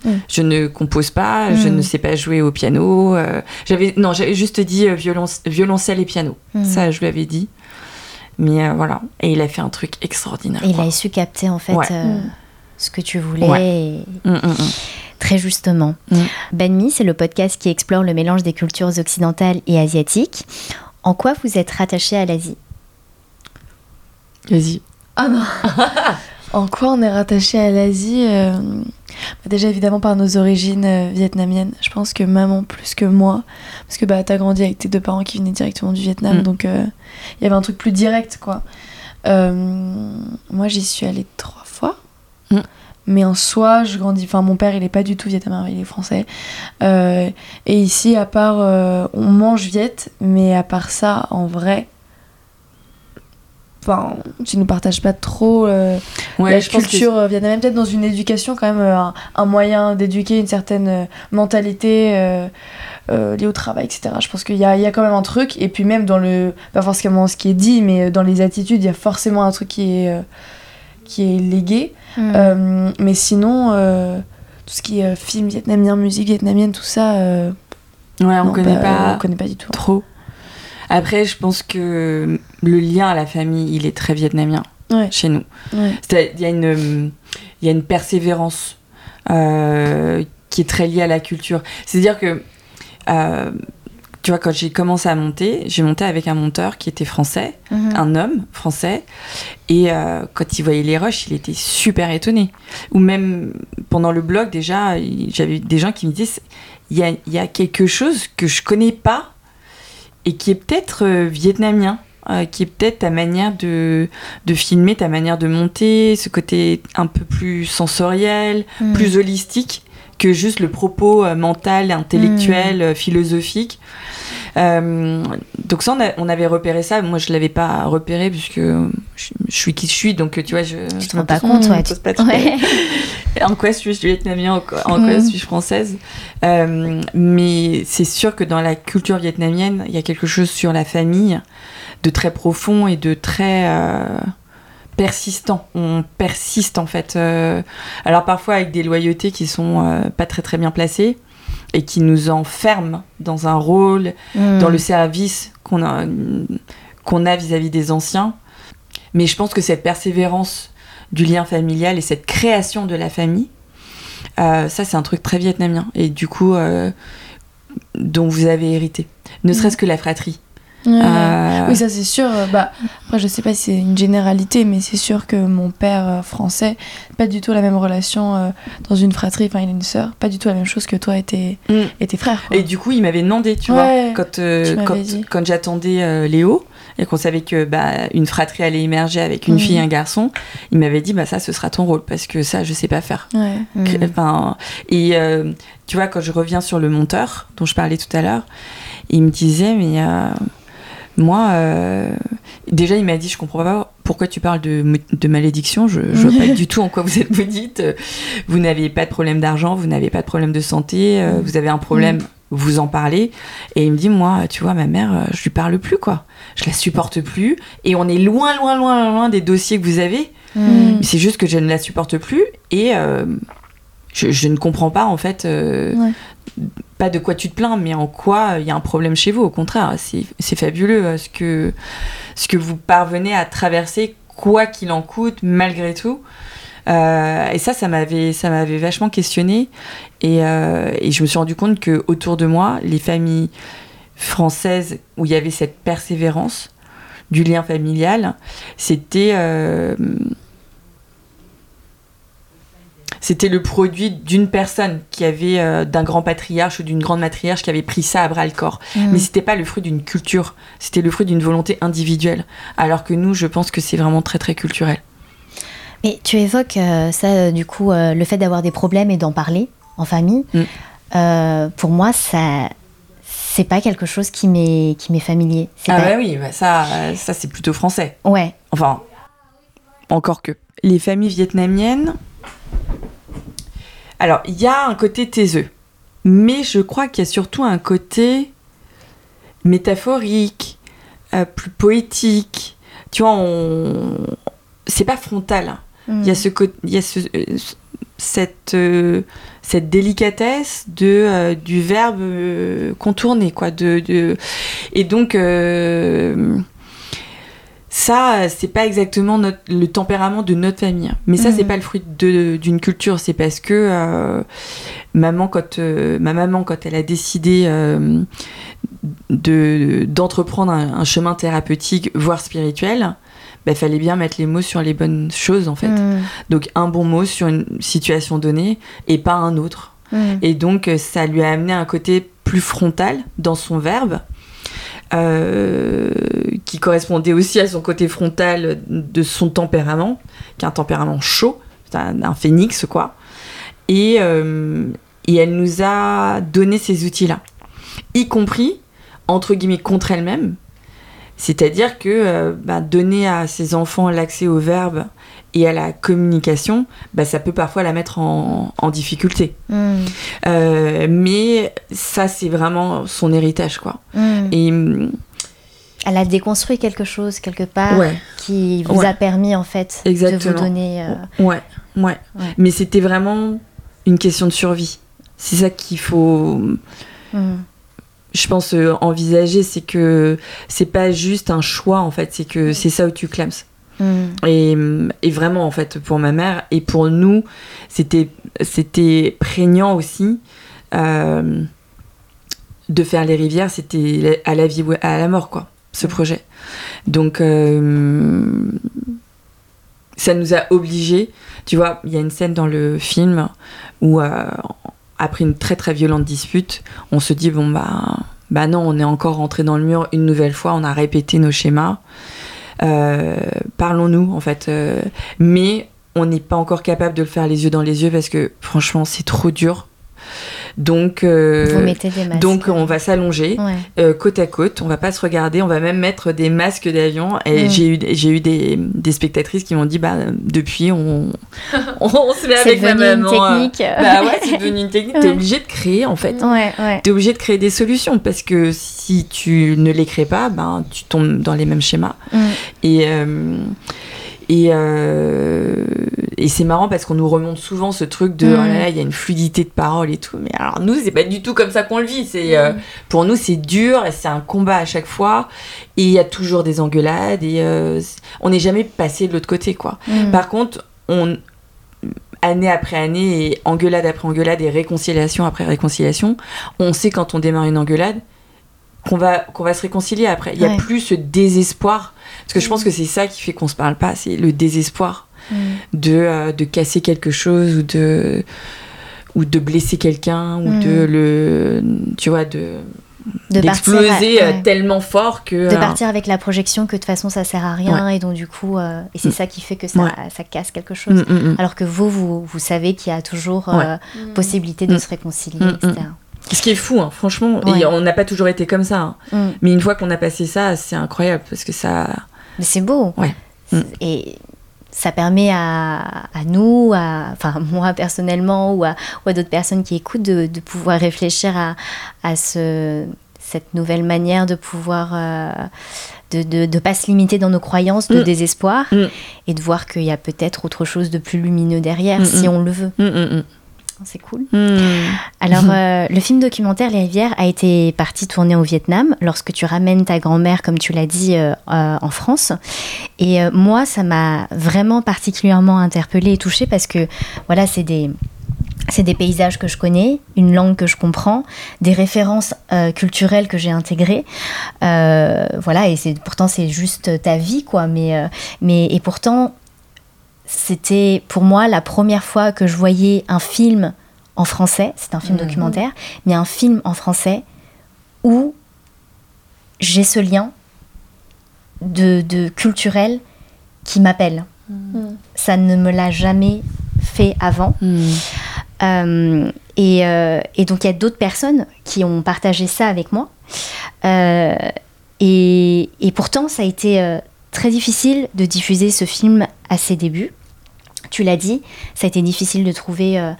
ne, Mm. je ne compose pas, je ne sais pas jouer au piano. euh, j'avais non, j'avais juste dit violon- violoncelle et piano. Ça, je lui avais dit. Mais euh, voilà. Et il a fait un truc extraordinaire. Il quoi. a su capter en fait Ouais. euh, Mm. ce que tu voulais Ouais. et- Mm, mm, très justement. Banmi, c'est le podcast qui explore le mélange des cultures occidentales et asiatiques. En quoi vous êtes rattaché à l'Asie? Vas-y. Ah non En quoi on est rattaché à l'Asie euh, bah Déjà évidemment par nos origines euh, vietnamiennes. Je pense que maman plus que moi, parce que bah t'as grandi avec tes deux parents qui venaient directement du Vietnam, Mm. donc euh, il y avait un truc plus direct quoi. Moi j'y suis allée trois fois. Mm. Mais en soi, je grandis. Enfin, mon père, il est pas du tout vietnamien, il est français. Et ici, à part, on mange viet, mais à part ça, en vrai, enfin, tu nous partages pas trop euh, Ouais, la je pense que- culture euh, vietnamienne, peut-être dans une éducation quand même euh, un, un moyen d'éduquer une certaine euh, mentalité euh, euh, liée au travail, etc. Je pense qu'il y y a quand même un truc, et puis même dans le, pas forcément ce qui est dit, mais dans les attitudes, il y a forcément un truc qui est, qui est légué. Mm. Mais sinon, tout ce qui est film vietnamien, musique vietnamienne, tout ça, Ouais, on non, connaît bah, pas. on connaît pas du tout. Trop. Après, je pense que le lien à la famille, il est très vietnamien Ouais. chez nous. Ouais. C'est- Il y, a une- il y a une persévérance euh, qui est très liée à la culture. C'est-à-dire que, euh, tu vois, quand j'ai commencé à monter, j'ai monté avec un monteur qui était français, Mhm. un homme français, et euh, quand il voyait les rushs, il était super étonné. Ou même pendant le blog, déjà, j'avais des gens qui me disaient il y a, y a quelque chose que je connais pas et qui est peut-être euh, vietnamien. euh, qui est peut-être ta manière de, de filmer, ta manière de monter, ce côté un peu plus sensoriel, Mm. plus holistique que juste le propos euh, mental, intellectuel, euh, philosophique. Euh, donc ça, on, a- on avait repéré ça. Moi, je l'avais pas repéré puisque je, je suis qui je suis. Donc, tu vois, je... Tu te rends pas compte, ouais. tu- pas Ouais. en quoi suis-je vietnamien, en quoi, en Mm. quoi suis-je française? Euh, mais c'est sûr que dans la culture vietnamienne, il y a quelque chose sur la famille de très profond et de très euh, persistant. On persiste en fait. euh, alors parfois avec des loyautés qui sont euh, pas très très bien placées et qui nous enferment dans un rôle Mm. dans le service qu'on a, qu'on a vis-à-vis des anciens. Mais je pense que cette persévérance du lien familial et cette création de la famille, euh, ça c'est un truc très vietnamien et du coup dont vous avez hérité. Ne serait-ce que la fratrie. Ouais. Euh, Oui, ça c'est sûr. euh, Bah, après, je sais pas si c'est une généralité, mais c'est sûr que mon père euh, français, pas du tout la même relation euh, dans une fratrie, enfin il a une sœur, pas du tout la même chose que toi et tes, Mm. et tes frères. quoi. Et du coup, il m'avait demandé, tu Ouais, vois, quand, euh, tu quand, quand j'attendais euh, Léo et qu'on savait que bah, une fratrie allait émerger avec une Mhm. fille et un garçon, il m'avait dit bah ça ce sera ton rôle parce que ça je sais pas faire. Ouais. Mm. Enfin, et euh, tu vois, quand je reviens sur le monteur dont je parlais tout à l'heure, il me disait, mais euh, moi, euh, déjà, il m'a dit, je comprends pas pourquoi tu parles de, malédiction. Je, je vois pas du tout en quoi vous êtes maudite. Vous n'avez pas de problème d'argent, vous n'avez pas de problème de santé, euh, Mm. vous avez un problème. Vous en parlez et il me dit moi tu vois ma mère euh, je lui parle plus quoi je la supporte plus et on est loin loin loin loin des dossiers que vous avez Mm. c'est juste que je ne la supporte plus et euh, je, je ne comprends pas en fait euh, Ouais. pas de quoi tu te plains mais en quoi il y a un problème chez vous au contraire. C'est fabuleux euh, ce que ce que vous parvenez à traverser quoi qu'il en coûte malgré tout. Euh, et ça ça m'avait ça m'avait vachement questionné. Et, euh, et je me suis rendu compte que autour de moi les familles françaises où il y avait cette persévérance du lien familial c'était euh, C'était le produit d'une personne qui avait, euh, d'un grand patriarche ou d'une grande matriarche qui avait pris ça à bras le corps. Mm. Mais c'était pas le fruit d'une culture, c'était le fruit d'une volonté individuelle. Alors que nous, je pense que c'est vraiment très très culturel. Mais tu évoques euh, ça, euh, du coup, euh, le fait d'avoir des problèmes et d'en parler en famille. Mm. Pour moi, ça, c'est pas quelque chose qui m'est qui m'est familier. Ah pas- bah oui, bah ça, ça c'est plutôt français. Ouais. Enfin, encore que. Les familles vietnamiennes. Alors, il y a un côté taiseux. Mais je crois qu'il y a surtout un côté métaphorique, euh, plus poétique. Tu vois, on... c'est pas frontal. hein. Mm. Il y a, ce, il y a ce, euh, cette, euh, cette délicatesse de, du verbe contourné. Quoi, de, de- Et donc, ça, c'est pas exactement notre- le tempérament de notre famille. Mais ça, c'est Mhm. pas le fruit d'une culture. C'est parce que euh, maman, quand, euh, ma maman, quand elle a décidé euh, de- d'entreprendre un, un chemin thérapeutique, voire spirituel, il fallait bien mettre les mots sur les bonnes choses, en fait. Mm. Donc, un bon mot sur une situation donnée et pas un autre. Mm. Et donc, ça lui a amené un côté plus frontal dans son verbe, euh, qui correspondait aussi à son côté frontal de son tempérament, qui est un tempérament chaud, un, un phénix, quoi. Et, euh, et elle nous a donné ces outils-là, y compris, entre guillemets, contre elle-même. C'est-à-dire que euh, bah, donner à ses enfants l'accès au verbe et à la communication, bah, ça peut parfois la mettre en, en difficulté. Mm. Euh, mais ça, c'est vraiment son héritage, quoi. Mm. Et hum, Elle a déconstruit quelque chose quelque part ouais, qui vous Ouais. a permis en fait de Exactement. vous donner. euh, ouais, ouais, Ouais. Mais c'était vraiment une question de survie. C'est ça qu'il faut, mm. je pense, euh, envisager. C'est que c'est pas juste un choix, en fait. C'est que c'est ça où tu clames. Mm. Et, et vraiment, en fait, pour ma mère et pour nous, c'était, c'était prégnant aussi. euh, de faire les rivières, c'était à la vie ou à la mort, quoi, ce projet. Donc, euh, ça nous a obligés. Tu vois, il y a une scène dans le film où, euh, après une très très violente dispute, on se dit bon, bah, bah non, on est encore rentré dans le mur une nouvelle fois, on a répété nos schémas. Euh, Parlons-nous, en fait. mais on n'est pas encore capable de le faire les yeux dans les yeux parce que franchement, c'est trop dur. Donc, euh, Vous mettez des masques. donc on va s'allonger Ouais. euh, côte à côte, on va pas se regarder, on va même mettre des masques d'avion. Et j'ai eu, j'ai eu des, des spectatrices qui m'ont dit bah depuis on, on, se met avec ma une maman. euh, technique. Bah ouais, c'est devenu une technique. T'es Ouais. obligé de créer en fait. Ouais, ouais. T'es obligé de créer des solutions parce que si tu ne les crées pas, ben tu tombes dans les mêmes schémas. Mm. Et, euh, et, euh, et c'est marrant parce qu'on nous remonte souvent ce truc de Mm. oh là là, il y a une fluidité de parole et tout. Mais alors nous, c'est pas du tout comme ça qu'on le vit. C'est, euh, pour nous, c'est dur et c'est un combat à chaque fois. Et il y a toujours des engueulades et euh, on n'est jamais passé de l'autre côté, quoi. Mm. Par contre, on, année après année, et engueulade après engueulade et réconciliation après réconciliation, on sait quand on démarre une engueulade qu'on va, qu'on va se réconcilier après. Il n'y a Ouais. plus ce désespoir. Parce que je pense que c'est ça qui fait qu'on se parle pas, c'est le désespoir Mm. de, euh, de casser quelque chose ou de, ou de blesser quelqu'un ou Mm. de le. Tu vois, de. De partir, d'exploser euh, ouais. tellement fort que. de euh, partir avec la projection que de toute façon ça sert à rien et donc du coup euh, et c'est Mm. ça qui fait que ça, Ouais. ça casse quelque chose alors que vous, vous vous savez qu'il y a toujours euh, possibilité de se réconcilier etc Ce qui est fou, hein, franchement. Ouais. Et on n'a pas toujours été comme ça. hein. Mais une fois qu'on a passé ça, c'est incroyable parce que ça. Mais c'est beau Ouais. Mm. et ça permet à, à nous, à, enfin moi personnellement ou à, d'autres personnes qui écoutent de, de pouvoir réfléchir à, à ce, cette nouvelle manière de pouvoir euh, de, de pas se limiter dans nos croyances de Mm. désespoir Mm. et de voir qu'il y a peut-être autre chose de plus lumineux derrière Mm, si on le veut. C'est cool. mm. Mm. Alors, euh, le film documentaire Les Rivières a été parti tourner au Vietnam lorsque tu ramènes ta grand-mère, comme tu l'as dit, euh, euh, en France. Et moi, ça m'a vraiment particulièrement interpellée et touchée parce que, voilà, c'est des. C'est des paysages que je connais, une langue que je comprends, des références euh, culturelles que j'ai intégrées. Euh, voilà, et c'est pourtant c'est juste ta vie, quoi. Mais, euh, mais et pourtant, c'était pour moi la première fois que je voyais un film en français, c'est un film Mhm. documentaire, mais un film en français où j'ai ce lien de, de culturel qui m'appelle. Mhm. Ça ne me l'a jamais fait avant. Euh, et, euh, et donc il y a d'autres personnes qui ont partagé ça avec moi. Euh, et, et pourtant, ça a été euh, très difficile de diffuser ce film à ses débuts. Tu l'as dit, ça a été difficile de trouver euh,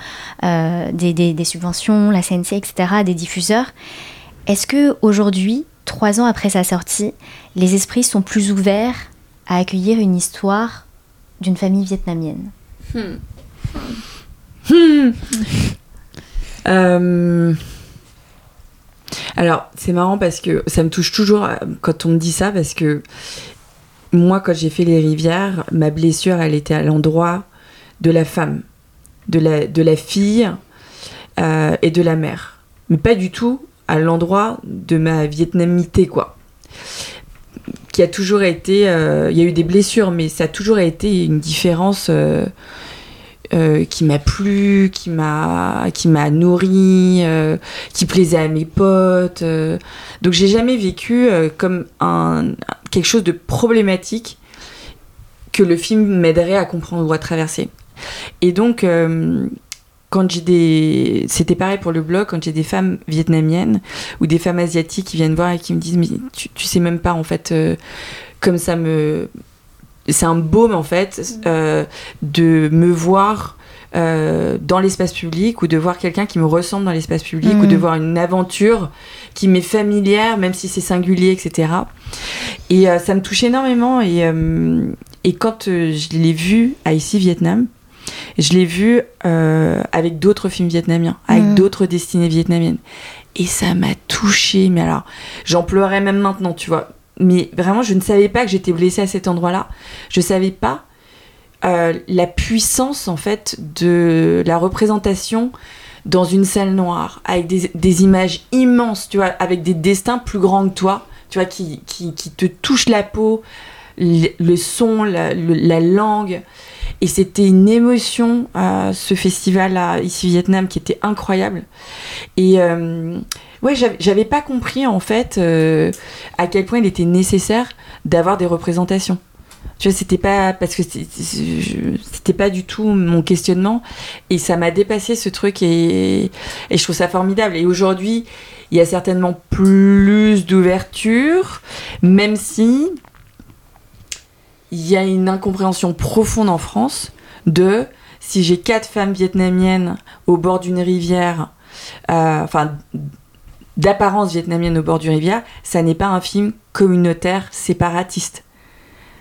euh, des, subventions, la CNC, etc., des diffuseurs. Est-ce que aujourd'hui, trois ans après sa sortie, les esprits sont plus ouverts à accueillir une histoire d'une famille vietnamienne? Euh, Alors, c'est marrant parce que ça me touche toujours quand on me dit ça parce que moi, quand j'ai fait les rivières, ma blessure, elle était à l'endroit de la femme, de la, de la fille euh, et de la mère. Mais pas du tout à l'endroit de ma vietnamité, quoi. Qui a toujours été. euh, Il y a eu des blessures, mais ça a toujours été une différence. euh, qui m'a plu, qui m'a qui nourri, qui plaisait à mes potes. Donc j'ai jamais vécu comme quelque chose de problématique que le film m'aiderait à comprendre ou à traverser. Et donc euh, quand j'ai des c'était pareil pour le blog quand j'ai des femmes vietnamiennes ou des femmes asiatiques qui viennent voir et qui me disent mais tu, tu sais même pas en fait euh, comme ça me c'est un baume en fait euh, de me voir euh, dans l'espace public ou de voir quelqu'un qui me ressemble dans l'espace public ou de voir une aventure qui m'est familière même si c'est singulier etc et euh, ça me touche énormément et, euh, et quand je l'ai vu à ici Vietnam je l'ai vu euh, avec d'autres films vietnamiens avec Mhm. d'autres destinées vietnamiennes. Et ça m'a touchée mais alors j'en pleurais même maintenant tu vois. Mais vraiment je ne savais pas que j'étais blessée à cet endroit-là. Je savais pas euh, la puissance en fait de la représentation dans une salle noire avec des, des images immenses tu vois avec des destins plus grands que toi tu vois qui, qui, qui te touchent la peau le, le son la, le- la langue et c'était une émotion euh, ce festival là ici Vietnam qui était incroyable. Et euh, ouais j'avais- pas compris en fait euh, à quel point il était nécessaire d'avoir des représentations. Tu vois c'était pas parce que c'était pas du tout mon questionnement. Et ça m'a dépassé ce truc et je trouve ça formidable. Et aujourd'hui il y a certainement plus d'ouverture même si il y a une incompréhension profonde en France de si j'ai quatre femmes vietnamiennes au bord d'une rivière, euh, enfin d'apparence vietnamienne au bord d'une rivière, ça n'est pas un film communautaire séparatiste.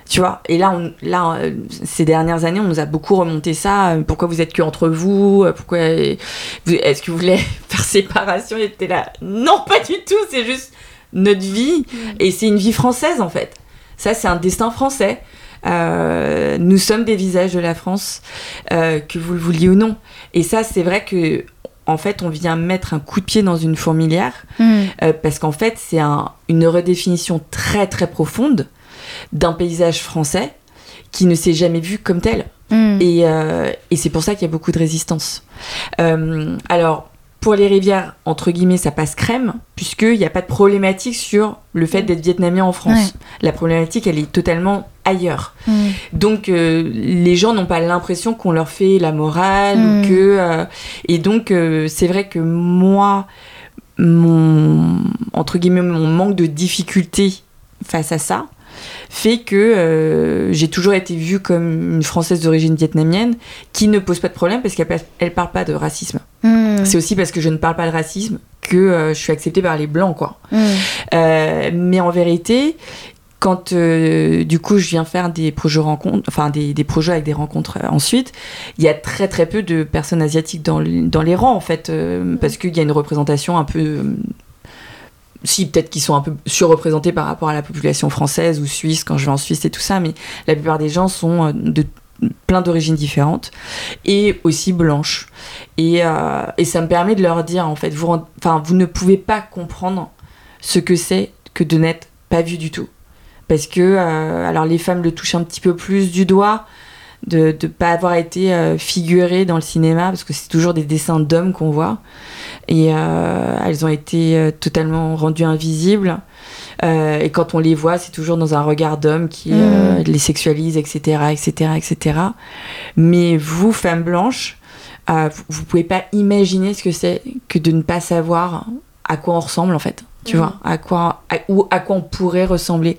Tu vois, et là, on, là euh, ces dernières années, on nous a beaucoup remonté ça. euh, Pourquoi vous êtes que entre vous Pourquoi Est-ce que vous voulez faire séparation Et t'es là, non, pas du tout. C'est juste notre vie, et c'est une vie française en fait. Ça, c'est un destin français. Euh, nous sommes des visages de la France, euh, que vous le vouliez ou non. Et ça, c'est vrai que, en fait, on vient mettre un coup de pied dans une fourmilière, Hmm. euh, parce qu'en fait, c'est un- une redéfinition très très profonde d'un paysage français qui ne s'est jamais vu comme tel. Hmm. Et, euh, et c'est pour ça qu'il y a beaucoup de résistance. Euh, alors, pour les rivières, entre guillemets, ça passe crème, puisqu'il n'y a pas de problématique sur le fait d'être vietnamien en France. Ouais. La problématique, elle est totalement ailleurs. Hmm. Donc, euh, les gens n'ont pas l'impression qu'on leur fait la morale, Mm. ou que... euh, et donc, euh, c'est vrai que moi, mon... Entre guillemets, mon manque de difficulté face à ça, fait que euh, j'ai toujours été vue comme une Française d'origine vietnamienne qui ne pose pas de problème parce qu'elle elle parle pas de racisme. Hmm. C'est aussi parce que je ne parle pas de racisme que euh, je suis acceptée par les blancs, quoi. Hmm. Euh, mais en vérité, quand euh, du coup je viens faire des projets rencontres, enfin des, des projets avec des rencontres euh, ensuite, il y a très très peu de personnes asiatiques dans, les- dans les rangs en fait, euh, parce qu'il y a une représentation un peu. Si peut-être qu'ils sont un peu surreprésentés par rapport à la population française ou suisse quand je vais en Suisse et tout ça, mais la plupart des gens sont euh, de plein d'origines différentes et aussi blanches. Et, euh, et ça me permet de leur dire en fait, vous, ne pouvez pas comprendre ce que c'est que de n'être pas vu du tout. Parce que, euh, alors les femmes le touchent un petit peu plus du doigt, de ne pas avoir été figurées dans le cinéma, parce que c'est toujours des dessins d'hommes qu'on voit. Et euh, elles ont été euh, totalement rendues invisibles. Euh, et quand on les voit, c'est toujours dans un regard d'homme qui euh, Mm. les sexualise, etc., etc., etc. Mais vous, femme blanche, euh, vous, pouvez pas imaginer ce que c'est que de ne pas savoir à quoi on ressemble en fait. Tu Mm. vois, à quoi, à, ou à quoi on pourrait ressembler.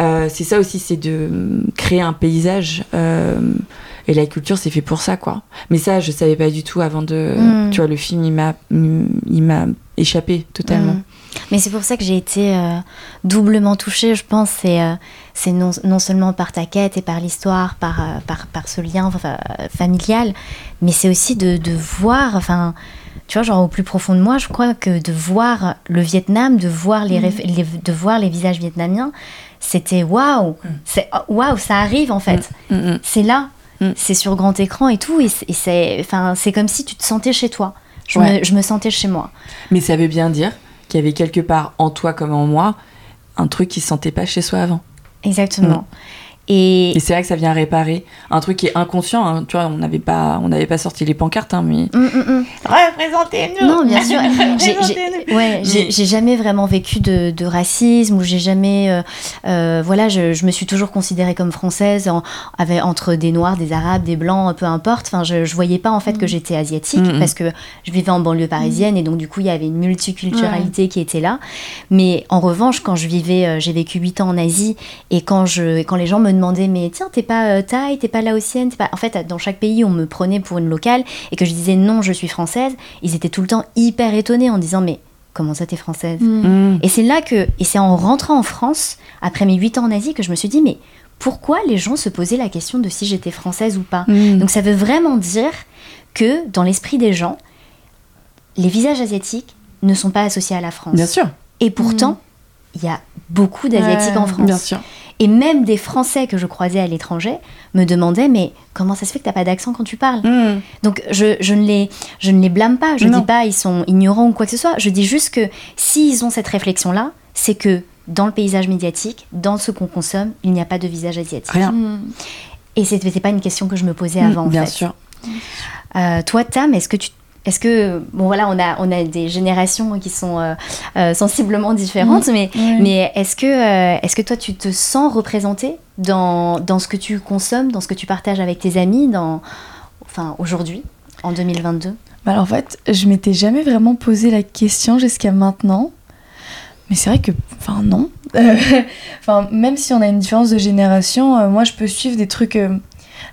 Euh, c'est ça aussi, c'est de mm, créer un paysage. Et la culture, c'est fait pour ça, quoi. Mais ça, je savais pas du tout avant de. Mm. Tu vois, le film, il m'a, il m'a échappé totalement. Mm. Mais c'est pour ça que j'ai été euh, doublement touchée, je pense. C'est euh, c'est non, non seulement par ta quête et par l'histoire, par, euh, par, par ce lien enfin, familial, mais c'est aussi de, de voir, enfin, tu vois, genre au plus profond de moi, je crois que de voir le Vietnam, de voir les, les- de voir les visages vietnamiens, c'était waouh, c'est waouh, ça arrive en fait. Mm, mm. C'est là, Mm. c'est sur grand écran et tout, et c'est- enfin, c'est comme si tu te sentais chez toi. Je, Ouais. me, je me sentais chez moi. Mais ça veut bien dire qu'il y avait quelque part en toi comme en moi un truc qui se sentait pas chez soi avant. Exactement. Et, Et c'est vrai que ça vient réparer un truc qui est inconscient. hein. Tu vois, on n'avait pas, on n'avait pas sorti les pancartes, hein, mais Mm, mm, mm. représentez-nous. Non, bien sûr. J'ai- j'ai- ouais, j'ai Mais- j'ai jamais vraiment vécu de, de racisme ou j'ai jamais. euh, euh, voilà, je, je me suis toujours considérée comme française en- avec, entre des noirs, des arabes, des blancs, peu importe. Enfin, je, je voyais pas en fait que j'étais asiatique parce que je vivais en banlieue parisienne et donc du coup il y avait une multiculturalité qui était là. Mais en revanche, quand je vivais, euh, j'ai vécu 8 ans en Asie et quand, je, quand les gens me demandaient, mais tiens, t'es pas euh, thaï, t'es pas laotienne, t'es pas. En fait, dans chaque pays, on me prenait pour une locale et que je disais non, je suis française, ils étaient tout le temps hyper étonnés en disant, mais comment ça t'es française Mm. Et c'est là que, et c'est en rentrant en France, après mes 8 ans en Asie, que je me suis dit, mais pourquoi les gens se posaient la question de si j'étais française ou pas? Mm. donc ça veut vraiment dire que dans l'esprit des gens, les visages asiatiques ne sont pas associés à la France. Bien sûr, Et pourtant, il y a beaucoup d'asiatiques Ouais, en France. bien sûr. Et même des Français que je croisais à l'étranger me demandaient mais comment ça se fait que t'as pas d'accent quand tu parles Mm. Donc je, je, ne les, je ne les blâme pas, je Non. dis pas ils sont ignorants ou quoi que ce soit, je dis juste que s'ils ont cette réflexion-là, c'est que dans le paysage médiatique, dans ce qu'on consomme, il n'y a pas de visage asiatique. Rien. Mm. Et c'était pas une question que je me posais avant. en bien fait. sûr. Euh, toi, Tam, est-ce que tu est-ce que bon voilà on a on a des générations qui sont euh, euh, sensiblement différentes mais Ouais. mais est-ce que euh, est-ce que toi tu te sens représenté dans, dans ce que tu consommes dans ce que tu partages avec tes amis dans enfin aujourd'hui en 2022 Bah alors, en fait, je m'étais jamais vraiment posé la question jusqu'à maintenant. Mais c'est vrai que, enfin, non. Enfin, même si on a une différence de génération, moi, je peux suivre des trucs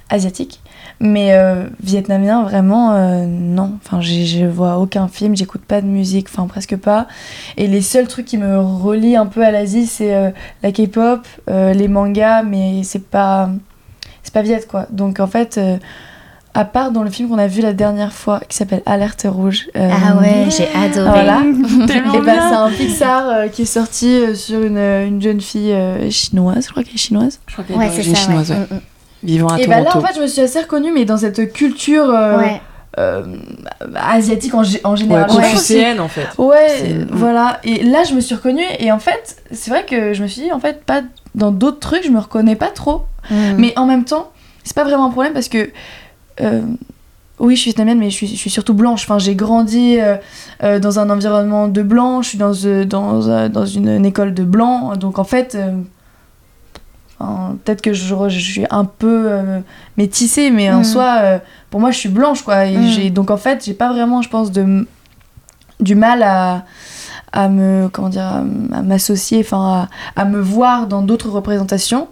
asiatiques. Mais euh, vietnamien, vraiment, euh, non. Enfin, j'ai- je vois aucun film, j'écoute pas de musique, enfin, presque pas. Et les seuls trucs qui me relient un peu à l'Asie, c'est euh, la K-pop, euh, les mangas, mais c'est pas. C'est pas viet, quoi. Donc, en fait. euh, à part dans le film qu'on a vu la dernière fois qui s'appelle Alerte Rouge. euh, ah ouais j'ai adoré Voilà. Et bah, c'est un Pixar euh, qui est sorti euh, sur une, une jeune fille euh, chinoise, je crois qu'elle est chinoise. Je crois qu'elle est ouais chinoise, ouais. ouais. Mm, mm. Vivant à et bah là, Toronto. en fait, je me suis assez reconnue, mais dans cette culture euh, ouais euh, asiatique en, gé- en général. Ouais, Ouais, confucéenne en fait. Ouais, C'est- euh, voilà. Et là, je me suis reconnue, et en fait, c'est vrai que je me suis dit, en fait, pas dans d'autres trucs, je me reconnais pas trop. Mm. Mais en même temps, c'est pas vraiment un problème parce que. euh, oui, je suis vietnamienne, mais je suis, je suis surtout blanche. Enfin, j'ai grandi euh, dans un environnement de blanc, je suis dans, euh, dans, euh, dans une, une école de blanc. Donc, en fait, euh, peut-être que je, je suis un peu euh, métissée, mais en Mm. soi, euh, pour moi, je suis blanche, quoi. Et Mm. donc, en fait, j'ai pas vraiment, je pense, de, du mal à, à me comment dire à m'associer enfin à, à me voir dans d'autres représentations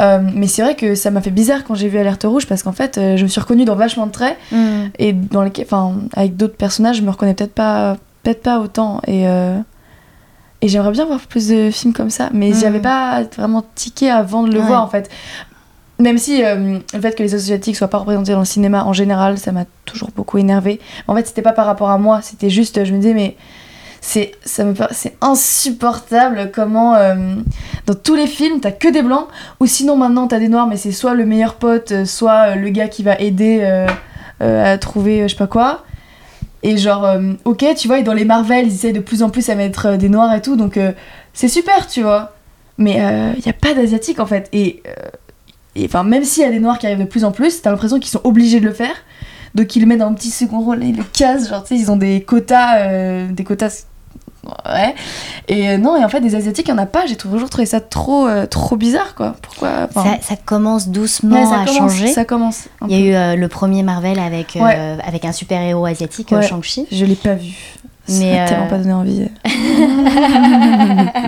Euh, mais c'est vrai que ça m'a fait bizarre quand j'ai vu Alerte Rouge parce qu'en fait je me suis reconnue dans vachement de traits Mm. et dans lesquels enfin avec d'autres personnages je me reconnais peut-être pas peut-être pas autant et et j'aimerais bien voir plus de films comme ça mais Mm. j'avais pas vraiment tiqué avant de le Ouais. voir en fait même si euh, le fait que les asiatiques soient pas représentés dans le cinéma en général ça m'a toujours beaucoup énervé en fait c'était pas par rapport à moi c'était juste je me disais mais c'est ça me c'est insupportable comment euh, dans tous les films t'as que des blancs ou sinon maintenant t'as des noirs mais c'est soit le meilleur pote euh, soit le gars qui va aider euh, euh, à trouver je sais pas quoi et genre euh, ok tu vois et dans les Marvel ils essayent de plus en plus à mettre euh, des noirs et tout donc euh, c'est super tu vois mais il y a pas d'asiatique en fait et et enfin même s'il y a des noirs qui arrivent de plus en plus, t'as l'impression qu'ils sont obligés de le faire. Donc ils le mettent dans un petit second rôle, ils le cassent, genre tu sais, ils ont des quotas, des quotas. Ouais. Et euh, non, et en fait, des Asiatiques, il n'y en a pas. J'ai toujours trouvé ça trop, euh, trop bizarre, quoi. Pourquoi enfin, Ça, ça commence doucement ouais, ça à commence, changer. Ça commence. Il y a eu euh, le premier Marvel avec, euh, Ouais. avec un super-héros asiatique, Ouais. Shang-Chi. Je l'ai pas vu. Ça m'a tellement pas donné envie.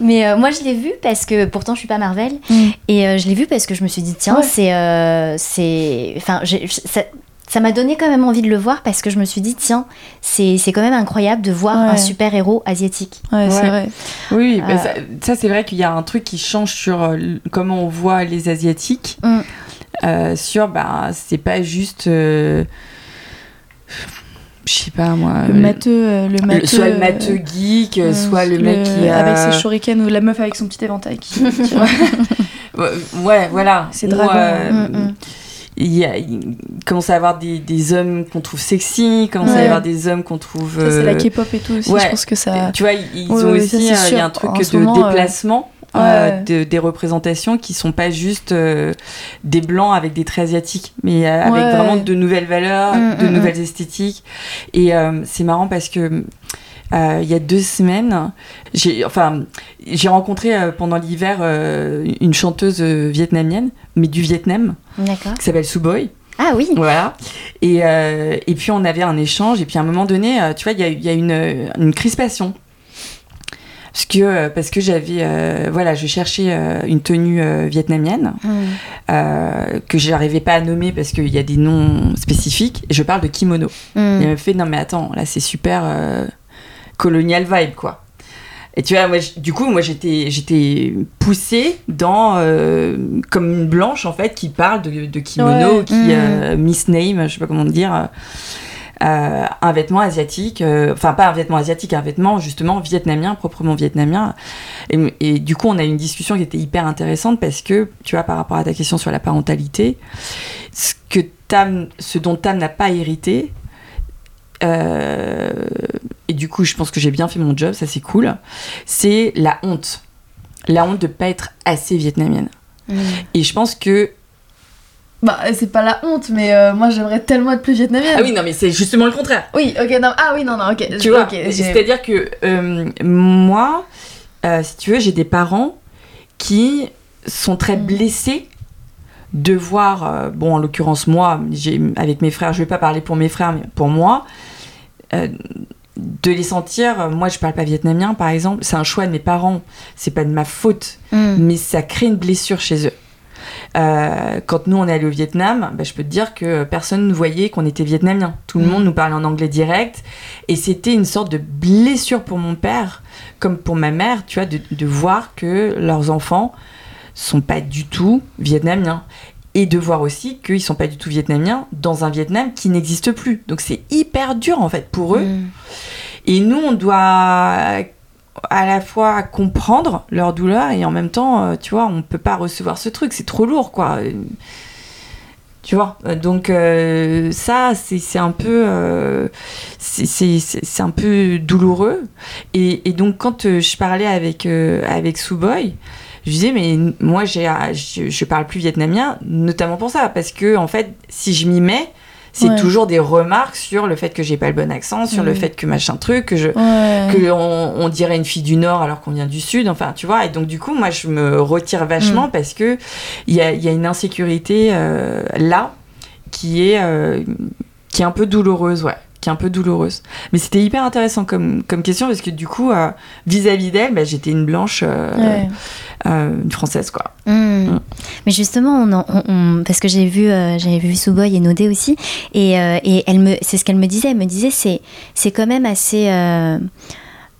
Mais euh, moi, je l'ai vu parce que pourtant, je suis pas Marvel. Mm. Et euh, je l'ai vu parce que je me suis dit, tiens, Ouais. c'est. euh, c'est enfin, ça. M'a donné quand même envie de le voir parce que je me suis dit, tiens, c'est c'est quand même incroyable de voir Ouais. un super-héros asiatique. Ouais, c'est vrai. Oui, bah, Euh. ça, ça, c'est vrai qu'il y a un truc qui change sur euh, comment on voit les Asiatiques. Mm. Euh, sur, bah, c'est pas juste. euh, je sais pas moi. Le matheux, le matheux. soit le euh, matheux geek, euh, soit le mec qui. Avec a- ses shurikens ou la meuf avec son petit éventail qui. Ouais, voilà. Euh, Mm, mm. Il, y a, il commence à avoir des, des hommes qu'on trouve sexy, commence à y avoir des hommes qu'on trouve. Ça, c'est la euh, K-pop et tout aussi. ouais. Je pense que ça. Tu vois, ils Ouais, ont aussi, euh, il y a un truc En de moment, euh, déplacement. euh, de- des représentations qui sont pas juste euh, des blancs avec des traits asiatiques, mais euh, avec vraiment de nouvelles valeurs, Mm, de mm, nouvelles esthétiques. Et euh, c'est marrant parce que euh, il y a deux semaines, j'ai enfin j'ai rencontré euh, pendant l'hiver euh, une chanteuse vietnamienne, mais du Vietnam, D'accord. qui s'appelle Suboy. Ah oui. Voilà. Et, et puis on avait un échange, et puis à un moment donné, tu vois, il y a, il y a une, une crispation. Parce que, parce que j'avais. voilà, je cherchais une tenue vietnamienne Mm. euh, que j'arrivais pas à nommer parce qu'il y a des noms spécifiques. Et je parle de kimono. Mm. Et elle me fait Non, mais attends, là c'est super colonial vibe, quoi. Et tu vois, moi, du coup, moi j'étais, j'étais poussée dans. euh, comme une blanche en fait qui parle de, de kimono, Ouais. qui Mhm. euh, misname, je sais pas comment dire. euh, un vêtement asiatique, enfin pas un vêtement asiatique, un vêtement justement vietnamien, proprement vietnamien. Et, et du coup, on a eu une discussion qui était hyper intéressante parce que, tu vois, par rapport à ta question sur la parentalité, ce, que Tam, ce dont Tam n'a pas hérité, et du coup, je pense que j'ai bien fait mon job, ça c'est cool, c'est la honte. La honte de pas être assez vietnamienne. Mm. Et je pense que. Bah, c'est pas la honte, mais euh, moi j'aimerais tellement être plus vietnamienne. Ah oui, non, mais c'est justement le contraire. Oui, ok, non. Ah oui, non, non, ok. Tu vois, c'est-à-dire que euh, moi, euh, si tu veux, j'ai des parents qui sont très Mm. blessés de voir, euh, bon, en l'occurrence, moi, avec mes frères, je vais pas parler pour mes frères, mais pour moi, euh, de les sentir, moi je parle pas vietnamien par exemple, c'est un choix de mes parents, c'est pas de ma faute, Mm. mais ça crée une blessure chez eux. Euh, quand nous on est allé au Vietnam, bah, je peux te dire que personne ne voyait qu'on était vietnamien. Tout le Mm. monde nous parlait en anglais direct. Et c'était une sorte de blessure pour mon père, comme pour ma mère, tu vois, de, de voir que leurs enfants sont pas du tout vietnamiens. Et de voir aussi qu'ils sont pas du tout vietnamiens dans un Vietnam qui n'existe plus. Donc c'est hyper dur en fait pour eux. Mm. Et nous, on doit à la fois comprendre leur douleur et en même temps, euh, tu vois, on peut pas recevoir ce truc, c'est trop lourd, quoi. Tu vois, donc euh, ça, c'est un peu, euh, c'est- un peu douloureux. Et, et donc quand euh, je parlais avec avec Suboy, je disais mais moi j'ai, ah, je, je parle plus vietnamien, notamment pour ça, parce que en fait, si je m'y mets, c'est Ouais. toujours des remarques sur le fait que j'ai pas le bon accent, sur le fait que machin truc, que je Ouais. que on, on dirait une fille du Nord alors qu'on vient du Sud, enfin, tu vois. Et donc, du coup, moi, je me retire vachement parce que il y a, il y a une insécurité euh, là qui est, euh, qui est un peu douloureuse, ouais. Qui est un peu douloureuse. Mais c'était hyper intéressant comme, comme question parce que du coup, euh, vis-à-vis d'elle, bah, j'étais une blanche, euh, Ouais. euh, une française, quoi. Mm. Mm. Mais justement, on en- on- on- parce que j'ai vu, j'avais vu Suboy et Nodé aussi, et, et elle me, c'est ce qu'elle me disait. Elle me disait, c'est, c'est quand même assez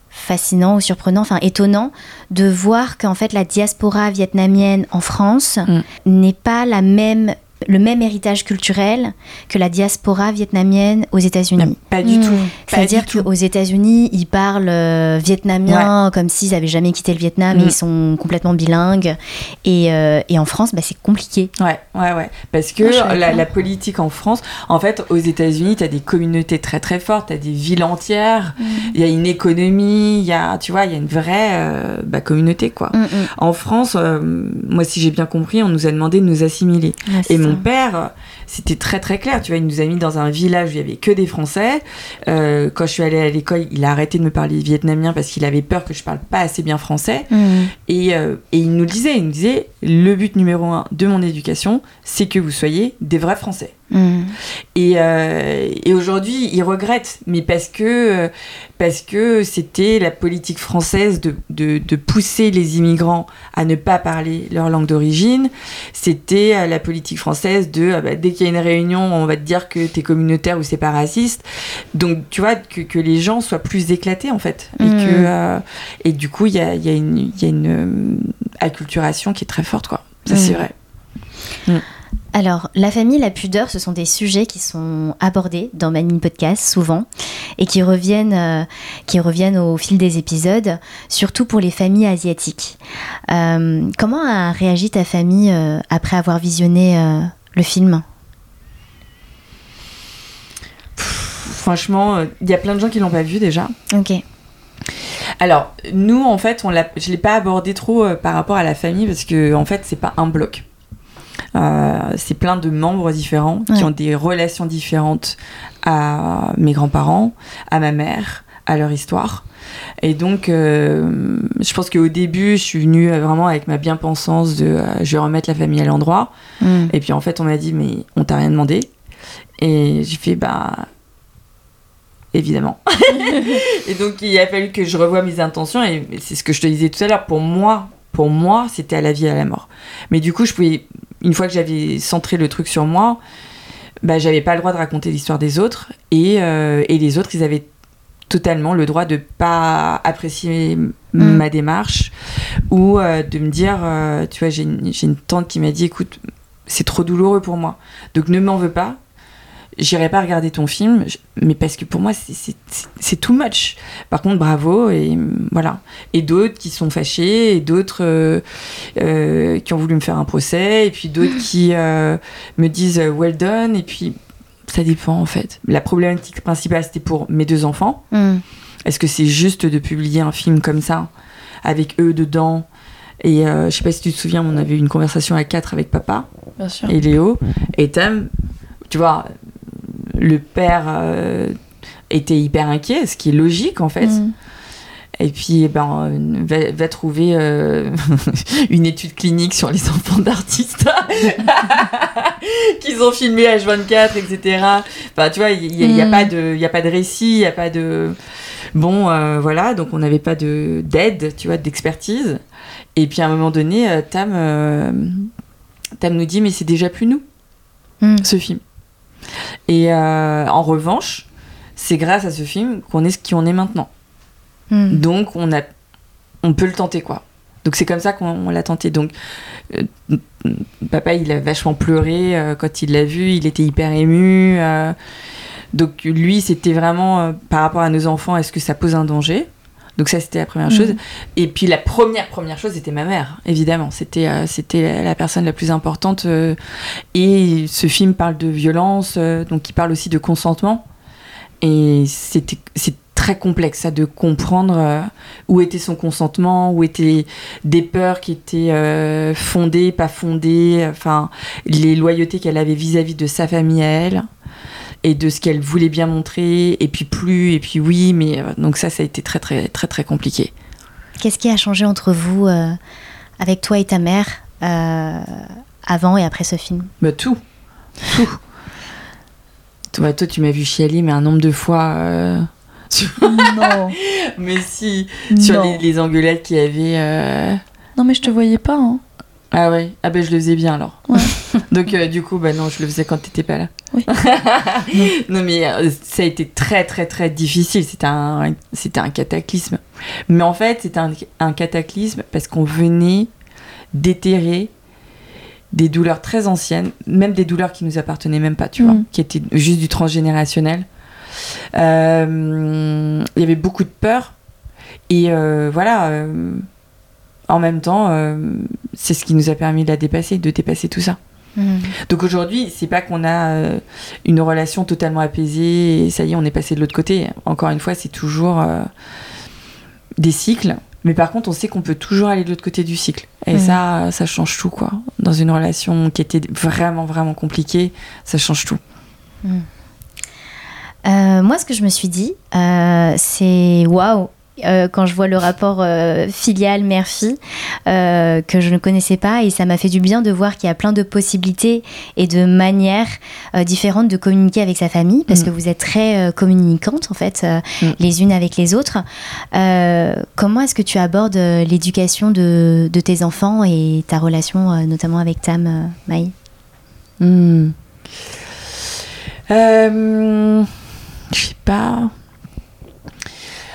fascinant ou surprenant, enfin étonnant, de voir qu'en fait la diaspora vietnamienne en France Mm. n'est pas la même le même héritage culturel que la diaspora vietnamienne aux États-Unis. Pas du Mm. tout. C'est-à-dire qu'aux États-Unis, ils parlent euh, vietnamien comme s'ils n'avaient jamais quitté le Vietnam et Mm. ils sont complètement bilingues. Et, euh, et en France, bah, c'est compliqué. Ouais, ouais, ouais. Parce que la, politique en France, en fait, aux États-Unis, tu as des communautés très très fortes, tu as des villes entières, il y a une économie, il y a, tu vois, il y a une vraie euh, bah, communauté, quoi. En France, euh, moi, si j'ai bien compris, on nous a demandé de nous assimiler. Ouais, c'est Et mon ça. père, c'était très très clair, tu vois, il nous a mis dans un village où il y avait que des Français. Euh, quand je suis allée à l'école, il a arrêté de me parler vietnamien parce qu'il avait peur que je parle pas assez bien français. Mm. Et, euh, et il nous le disait, il nous disait, le but numéro un de mon éducation, c'est que vous soyez des vrais Français. Mm. Et, euh, et aujourd'hui, il regrette, mais parce que euh, parce que c'était la politique française de, de, de pousser les immigrants à ne pas parler leur langue d'origine. C'était euh, la politique française de ah bah, dès qu'il y a une réunion, on va te dire que t'es communautaire ou c'est pas raciste. Donc tu vois que, que les gens soient plus éclatés en fait, et que euh, et du coup il y a, il y a une il y a une acculturation qui est très forte quoi. Ça c'est Mhm. vrai. Alors, la famille, la pudeur, ce sont des sujets qui sont abordés dans Manine Podcast souvent et qui reviennent, euh, qui reviennent au fil des épisodes, surtout pour les familles asiatiques. Euh, comment a réagi ta famille euh, après avoir visionné le film? Franchement, il y a plein de gens qui l'ont pas vu déjà. Ok. Alors, nous, en fait, on je l'ai pas abordé trop par rapport à la famille parce que, en fait, c'est pas un bloc. Euh, c'est plein de membres différents qui ont des relations différentes à mes grands-parents, à ma mère, à leur histoire. Et donc, euh, je pense qu'au début, je suis venue euh, vraiment avec ma bien-pensance de euh, je vais remettre la famille à l'endroit. Mm. Et puis en fait, on m'a dit, mais on t'a rien demandé. Et j'ai fait, bah. Évidemment. et donc, il a fallu que je revoie mes intentions. Et c'est ce que je te disais tout à l'heure. Pour moi, pour moi, c'était à la vie et à la mort. Mais du coup, je pouvais. Une fois que j'avais centré le truc sur moi, bah, j'avais pas le droit de raconter l'histoire des autres. Et, euh, et les autres, ils avaient totalement le droit de pas apprécier Mm. ma démarche ou euh, de me dire, euh, tu vois, j'ai une, j'ai une tante qui m'a dit, écoute, c'est trop douloureux pour moi. Donc ne m'en veux pas. J'irai pas regarder ton film, mais parce que pour moi, c'est- too much. Par contre, bravo, et voilà. Et d'autres qui sont fâchés, et d'autres euh, euh, qui ont voulu me faire un procès, et puis d'autres qui euh, me disent well done, et puis ça dépend en fait. La problématique principale, c'était pour mes deux enfants. Mm. Est-ce que c'est juste de publier un film comme ça, avec eux dedans? Et je sais pas si tu te souviens, on avait eu une conversation à quatre avec papa Bien sûr. et Léo. Et Tam, tu vois, le père euh, était hyper inquiet, ce qui est logique en fait. Mm. Et puis, eh ben, va, va trouver euh, une étude clinique sur les enfants d'artistes qu'ils ont filmé H24, etc. Enfin, tu vois, il n'y a, Mm. pas de- il y a pas de récit, il n'y a pas de... Bon, euh, voilà, donc on n'avait pas de- d'aide, tu vois, d'expertise. Et puis, à un moment donné, Tam, euh, Tam nous dit, mais c'est déjà plus nous, Mm. ce film. Et euh, en revanche, c'est grâce à ce film qu'on est ce qui on est maintenant. Mm. Donc on a, on peut le tenter quoi. Donc c'est comme ça qu'on on l'a tenté. Donc euh, papa il a vachement pleuré euh, quand il l'a vu, il était hyper ému. donc lui c'était vraiment par rapport à nos enfants, est-ce que ça pose un danger? Donc ça c'était la première chose. Et puis la première première chose c'était ma mère, évidemment. C'était euh, c'était la personne la plus importante. euh, et ce film parle de violence, euh, donc il parle aussi de consentement. Et c'était c'est très complexe ça de comprendre où était son consentement, où étaient des peurs qui étaient fondées, pas fondées, enfin les loyautés qu'elle avait vis-à-vis de sa famille à elle et de ce qu'elle voulait bien montrer et puis plus et puis oui mais euh, donc ça ça a été très très très très compliqué. Qu'est-ce qui a changé entre vous, euh, avec toi et ta mère, euh, avant et après ce film? Bah tout, tout. Toi, toi tu m'as vu chialer mais un nombre de fois. euh, sur- Non. mais si sur Non. les, les engueulades qu'il y avait. euh, Non, mais je te voyais pas. Hein. Ah ouais, ah ben je le faisais bien alors. Ouais. Donc euh, du coup, bah non, je le faisais quand t'étais pas là. Oui. non mais euh, ça a été très très très difficile, c'était un, c'était un cataclysme. Mais en fait, c'était un, un cataclysme parce qu'on venait déterrer des douleurs très anciennes, même des douleurs qui nous appartenaient même pas, tu vois, Mm. qui étaient juste du transgénérationnel. Euh, Il y avait beaucoup de peur. Et voilà, en même temps, euh, c'est ce qui nous a permis de la dépasser, de dépasser tout ça. Mhm. Donc aujourd'hui, c'est pas qu'on a euh, une relation totalement apaisée et ça y est, on est passé de l'autre côté. Encore une fois, c'est toujours euh, des cycles. Mais par contre, on sait qu'on peut toujours aller de l'autre côté du cycle. Et Mhm. ça, ça change tout, quoi. Dans une relation qui était vraiment, vraiment compliquée, ça change tout. Euh, moi, ce que je me suis dit, c'est waouh. Euh, quand je vois le rapport euh, filial mère-fille euh, que je ne connaissais pas et ça m'a fait du bien de voir qu'il y a plein de possibilités et de manières euh, différentes de communiquer avec sa famille parce Mm. que vous êtes très communicantes en fait Mm. les unes avec les autres. Comment est-ce que tu abordes l'éducation de, de tes enfants et ta relation notamment avec Tam, Maï? Euh, je sais pas.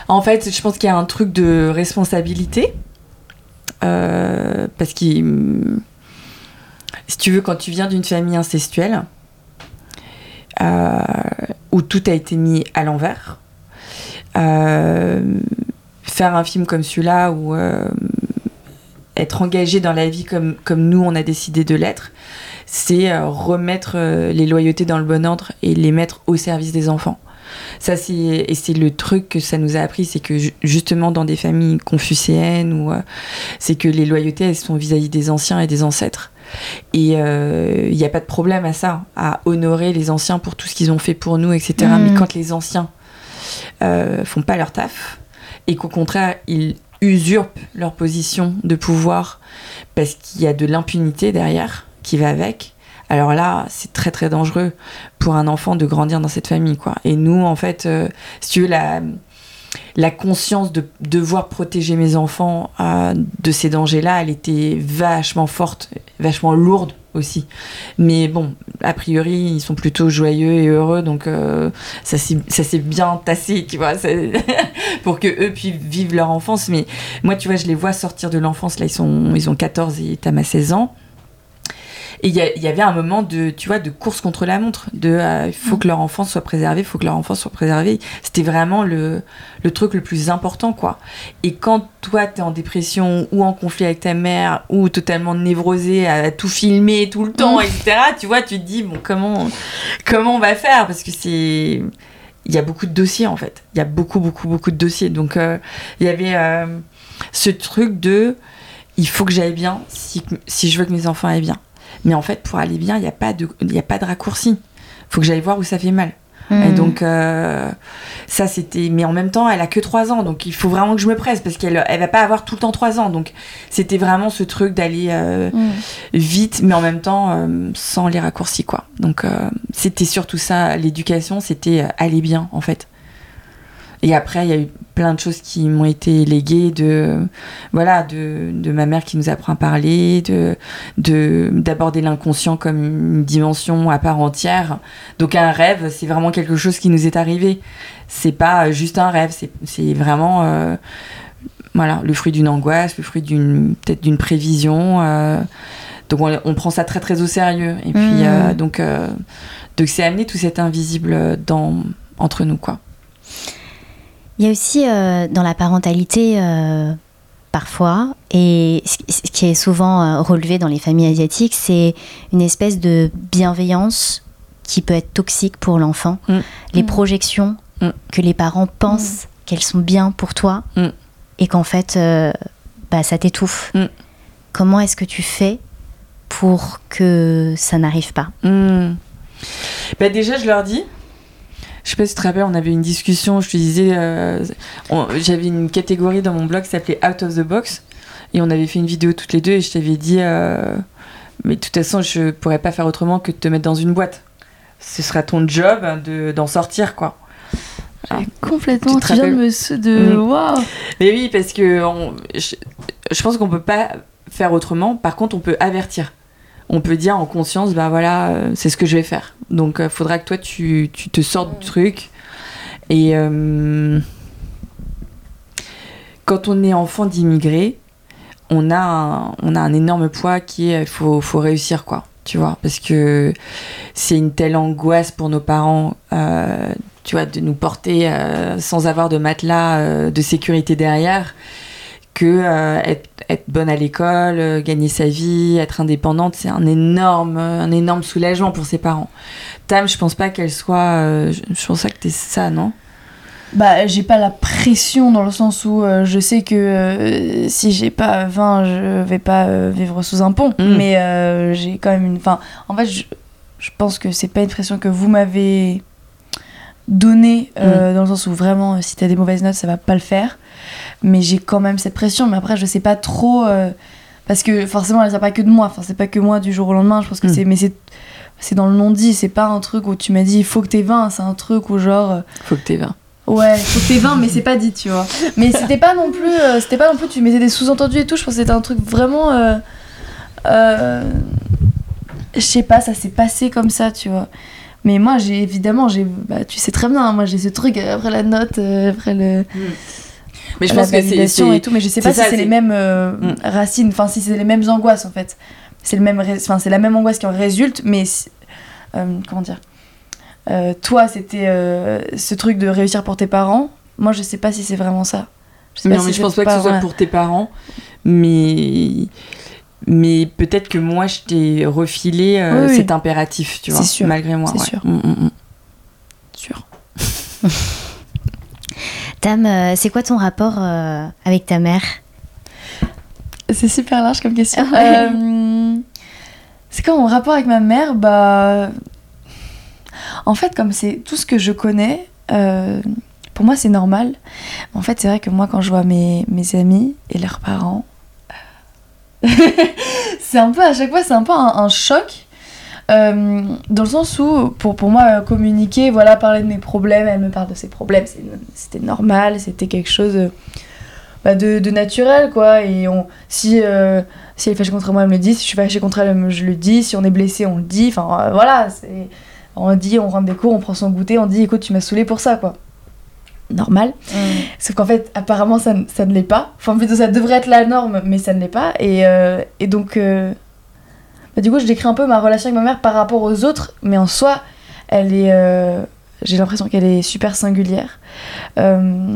En fait, je pense qu'il y a un truc de responsabilité. Euh, parce que, si tu veux, quand tu viens d'une famille incestuelle, euh, où tout a été mis à l'envers, euh, faire un film comme celui-là, ou être engagé dans la vie comme, nous, on a décidé de l'être, c'est remettre les loyautés dans le bon ordre et les mettre au service des enfants. Ça, c'est, et c'est le truc que ça nous a appris, c'est que ju- justement dans des familles confucéennes, ou, euh, c'est que les loyautés, elles sont vis-à-vis des anciens et des ancêtres. Et il n'y a pas de problème à ça, à honorer les anciens pour tout ce qu'ils ont fait pour nous, etc. Mais quand les anciens euh, font pas leur taf, et qu'au contraire, ils usurpent leur position de pouvoir parce qu'il y a de l'impunité derrière qui va avec. Alors là, c'est très très dangereux pour un enfant de grandir dans cette famille, quoi. Et nous, en fait, euh, si tu veux, la, conscience de devoir protéger mes enfants euh, de ces dangers-là, elle était vachement forte, vachement lourde aussi. Mais bon, a priori, ils sont plutôt joyeux et heureux, donc euh, ça s'est bien tassé, tu vois, pour que eux puissent vivre leur enfance. Mais moi, tu vois, je les vois sortir de l'enfance, là, ils, sont, ils ont 14 et Tam a 16 ans. Et il y, avait un moment de, tu vois, de course contre la montre, de euh, il faut que leur enfance soit préservée, il faut que leur enfance soit préservée. C'était vraiment le, le truc le plus important, quoi. Et quand toi, t'es en dépression ou en conflit avec ta mère ou totalement névrosé à tout filmer tout le temps, Mm. etc., tu vois, tu te dis, bon, comment, comment on va faire? Parce que c'est. Il y a beaucoup de dossiers, en fait. Il y a beaucoup, beaucoup, beaucoup de dossiers. Donc, euh, il y avait euh, ce truc de il faut que j'aille bien si, si je veux que mes enfants aillent bien. Mais en fait, pour aller bien, il n'y a, pas de- y a pas de raccourci. Il faut que j'aille voir où ça fait mal. Et Mhm. donc, euh, ça, c'était. Mais en même temps, elle a que 3 ans. Donc, il faut vraiment que je me presse parce qu'elle elle va pas avoir tout le temps 3 ans. Donc, c'était vraiment ce truc d'aller euh, Mm. vite, mais en même temps, euh, sans les raccourcis, quoi. Donc, c'était surtout ça. L'éducation, c'était aller bien, en fait. Et après, il y a eu plein de choses qui m'ont été léguées de, voilà, de, de ma mère qui nous apprend à parler, de, de, d'aborder l'inconscient comme une dimension à part entière. Donc un rêve, c'est vraiment quelque chose qui nous est arrivé. C'est pas juste un rêve, c'est, c'est vraiment, euh, voilà, le fruit d'une angoisse, le fruit d'une, peut-être d'une prévision. euh, donc on, on prend ça très très au sérieux. Et puis Mhm. euh, donc, donc c'est amener tout cet invisible dans, entre nous, quoi. Il y a aussi euh, dans la parentalité, euh, parfois, et ce qui est souvent euh, relevé dans les familles asiatiques, c'est une espèce de bienveillance qui peut être toxique pour l'enfant. Mm. Les Mm. projections Mm. que les parents pensent qu'elles sont bien pour toi et qu'en fait, euh, bah, ça t'étouffe. Mm. Comment est-ce que tu fais pour que ça n'arrive pas? Bah déjà, je leur dis. Je sais pas si tu te rappelles, on avait une discussion. Je te disais, euh, j'avais une catégorie dans mon blog qui s'appelait Out of the Box. Et on avait fait une vidéo toutes les deux. Et je t'avais dit, euh, mais de toute façon, je pourrais pas faire autrement que de te mettre dans une boîte. Ce sera ton job de, d'en sortir, quoi. Ah. Complètement, Tu tu, viens de me. de Mm. Waouh Mais oui, parce que on- je, je pense qu'on peut pas faire autrement. Par contre, on peut avertir. On peut dire en conscience, bah voilà, euh, c'est ce que je vais faire. Donc, il faudra que toi, tu, tu te sortes du truc. Et euh, quand on est enfant d'immigrés, on a un, on a un énorme poids qui est, faut, faut réussir, quoi. Tu vois, parce que c'est une telle angoisse pour nos parents, euh, tu vois, de nous porter euh, sans avoir de matelas euh, de sécurité derrière, que euh, être, être bonne à l'école, euh, gagner sa vie, être indépendante, c'est un énorme, un énorme soulagement pour ses parents. Tam, je pense pas qu'elle soit, euh, je, pense pas que t'es ça, non? Bah, j'ai pas la pression dans le sens où je sais que si j'ai pas 20, je vais pas vivre sous un pont. Mm. Mais j'ai quand même une. Enfin, en fait, je, je pense que c'est pas une pression que vous m'avez donnée, euh, dans le sens où vraiment, si t'as des mauvaises notes, ça va pas le faire. Mais j'ai quand même cette pression. Mais après, je sais pas trop. euh, parce que forcément, elle sait pas que de moi. Enfin, c'est pas que moi du jour au lendemain. Je pense que Mm. c'est. Mais c'est. C'est dans le non-dit, c'est pas un truc où tu m'as dit il faut que t'aies 20, c'est un truc où genre euh, Faut que t'aies 20. Ouais, faut que t'aies 20, mais c'est pas dit, tu vois. Mais c'était pas non plus. euh, c'était pas non plus, tu mettais des sous-entendus et tout. Je pense que c'était un truc vraiment. euh, euh, je sais pas, ça s'est passé comme ça, tu vois. Mais moi, j'ai évidemment, j'ai. Bah, tu sais très bien, hein, moi j'ai ce truc après la note, euh, après le, Mais je la pense que validation et tout. Mais je sais pas si c'est les mêmes euh, Mm. racines, enfin, si c'est les mêmes angoisses en fait. C'est le même, enfin, c'est la même angoisse qui en résulte, mais. euh, comment dire Euh, Toi, c'était ce truc de réussir pour tes parents. Moi, je sais pas si c'est vraiment ça. Je sais Non, si mais je pense pas que ce soit pour tes parents, mais mais peut-être que moi je t'ai refilé Oui, oui. cet impératif, tu vois, sûr, malgré moi. c'est ouais. sûr. Mm, mm. Sûr. Tam, euh, c'est quoi ton rapport euh, avec ta mère? C'est super large comme question. Ouais. Euh, c'est quoi mon rapport avec ma mère? Bah. En fait, comme c'est tout ce que je connais, euh, pour moi c'est normal. En fait, c'est vrai que moi, quand je vois mes, mes amis et leurs parents, c'est un peu à chaque fois, c'est un peu un, un choc. Euh, dans le sens où, pour, pour moi, communiquer, voilà, parler de mes problèmes, elle me parle de ses problèmes, c'était normal, c'était quelque chose euh, bah, de, de naturel, quoi. Et on, si, euh, si elle est fâchée contre moi, elle me le dit, si je suis fâchée contre elle, je le dis, si on est blessé, on le dit, enfin euh, voilà, on dit, on rentre des cours, on prend son goûter, on dit, écoute, tu m'as saoulé pour ça, quoi. Normal. Sauf qu'en fait, apparemment, ça, ne- ça ne l'est pas. Enfin, plutôt, ça devrait être la norme, mais ça ne l'est pas. Et, euh, et donc, euh, du coup, je décris un peu ma relation avec ma mère par rapport aux autres, mais en soi, elle est. euh, J'ai l'impression qu'elle est super singulière, euh,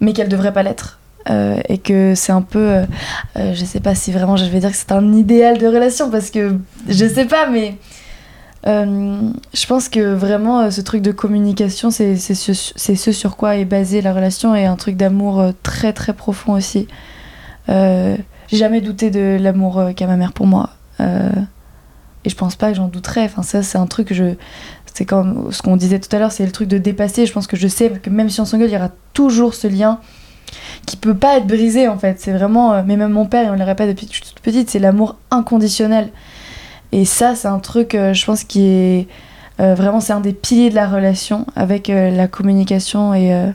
mais qu'elle devrait pas l'être. Euh, et que c'est un peu. je sais pas si vraiment je vais dire que c'est un idéal de relation, parce que je sais pas, mais. je pense que vraiment ce truc de communication, c'est ce, ce sur quoi est basée la relation et un truc d'amour très très profond aussi. J'ai jamais douté de l'amour qu'a ma mère pour moi. Euh, et je pense pas que j'en douterais. Enfin, ça, c'est un truc je. C'est comme ce qu'on disait tout à l'heure, c'est le truc de dépasser. Je pense que je sais que même si on s'engueule, il y aura toujours ce lien qui peut pas être brisé en fait. C'est vraiment. euh, Mais même mon père, et on le répète depuis que je suis toute petite, c'est l'amour inconditionnel. Et ça, c'est un truc, euh, je pense, qui est. vraiment, c'est un des piliers de la relation avec la communication et.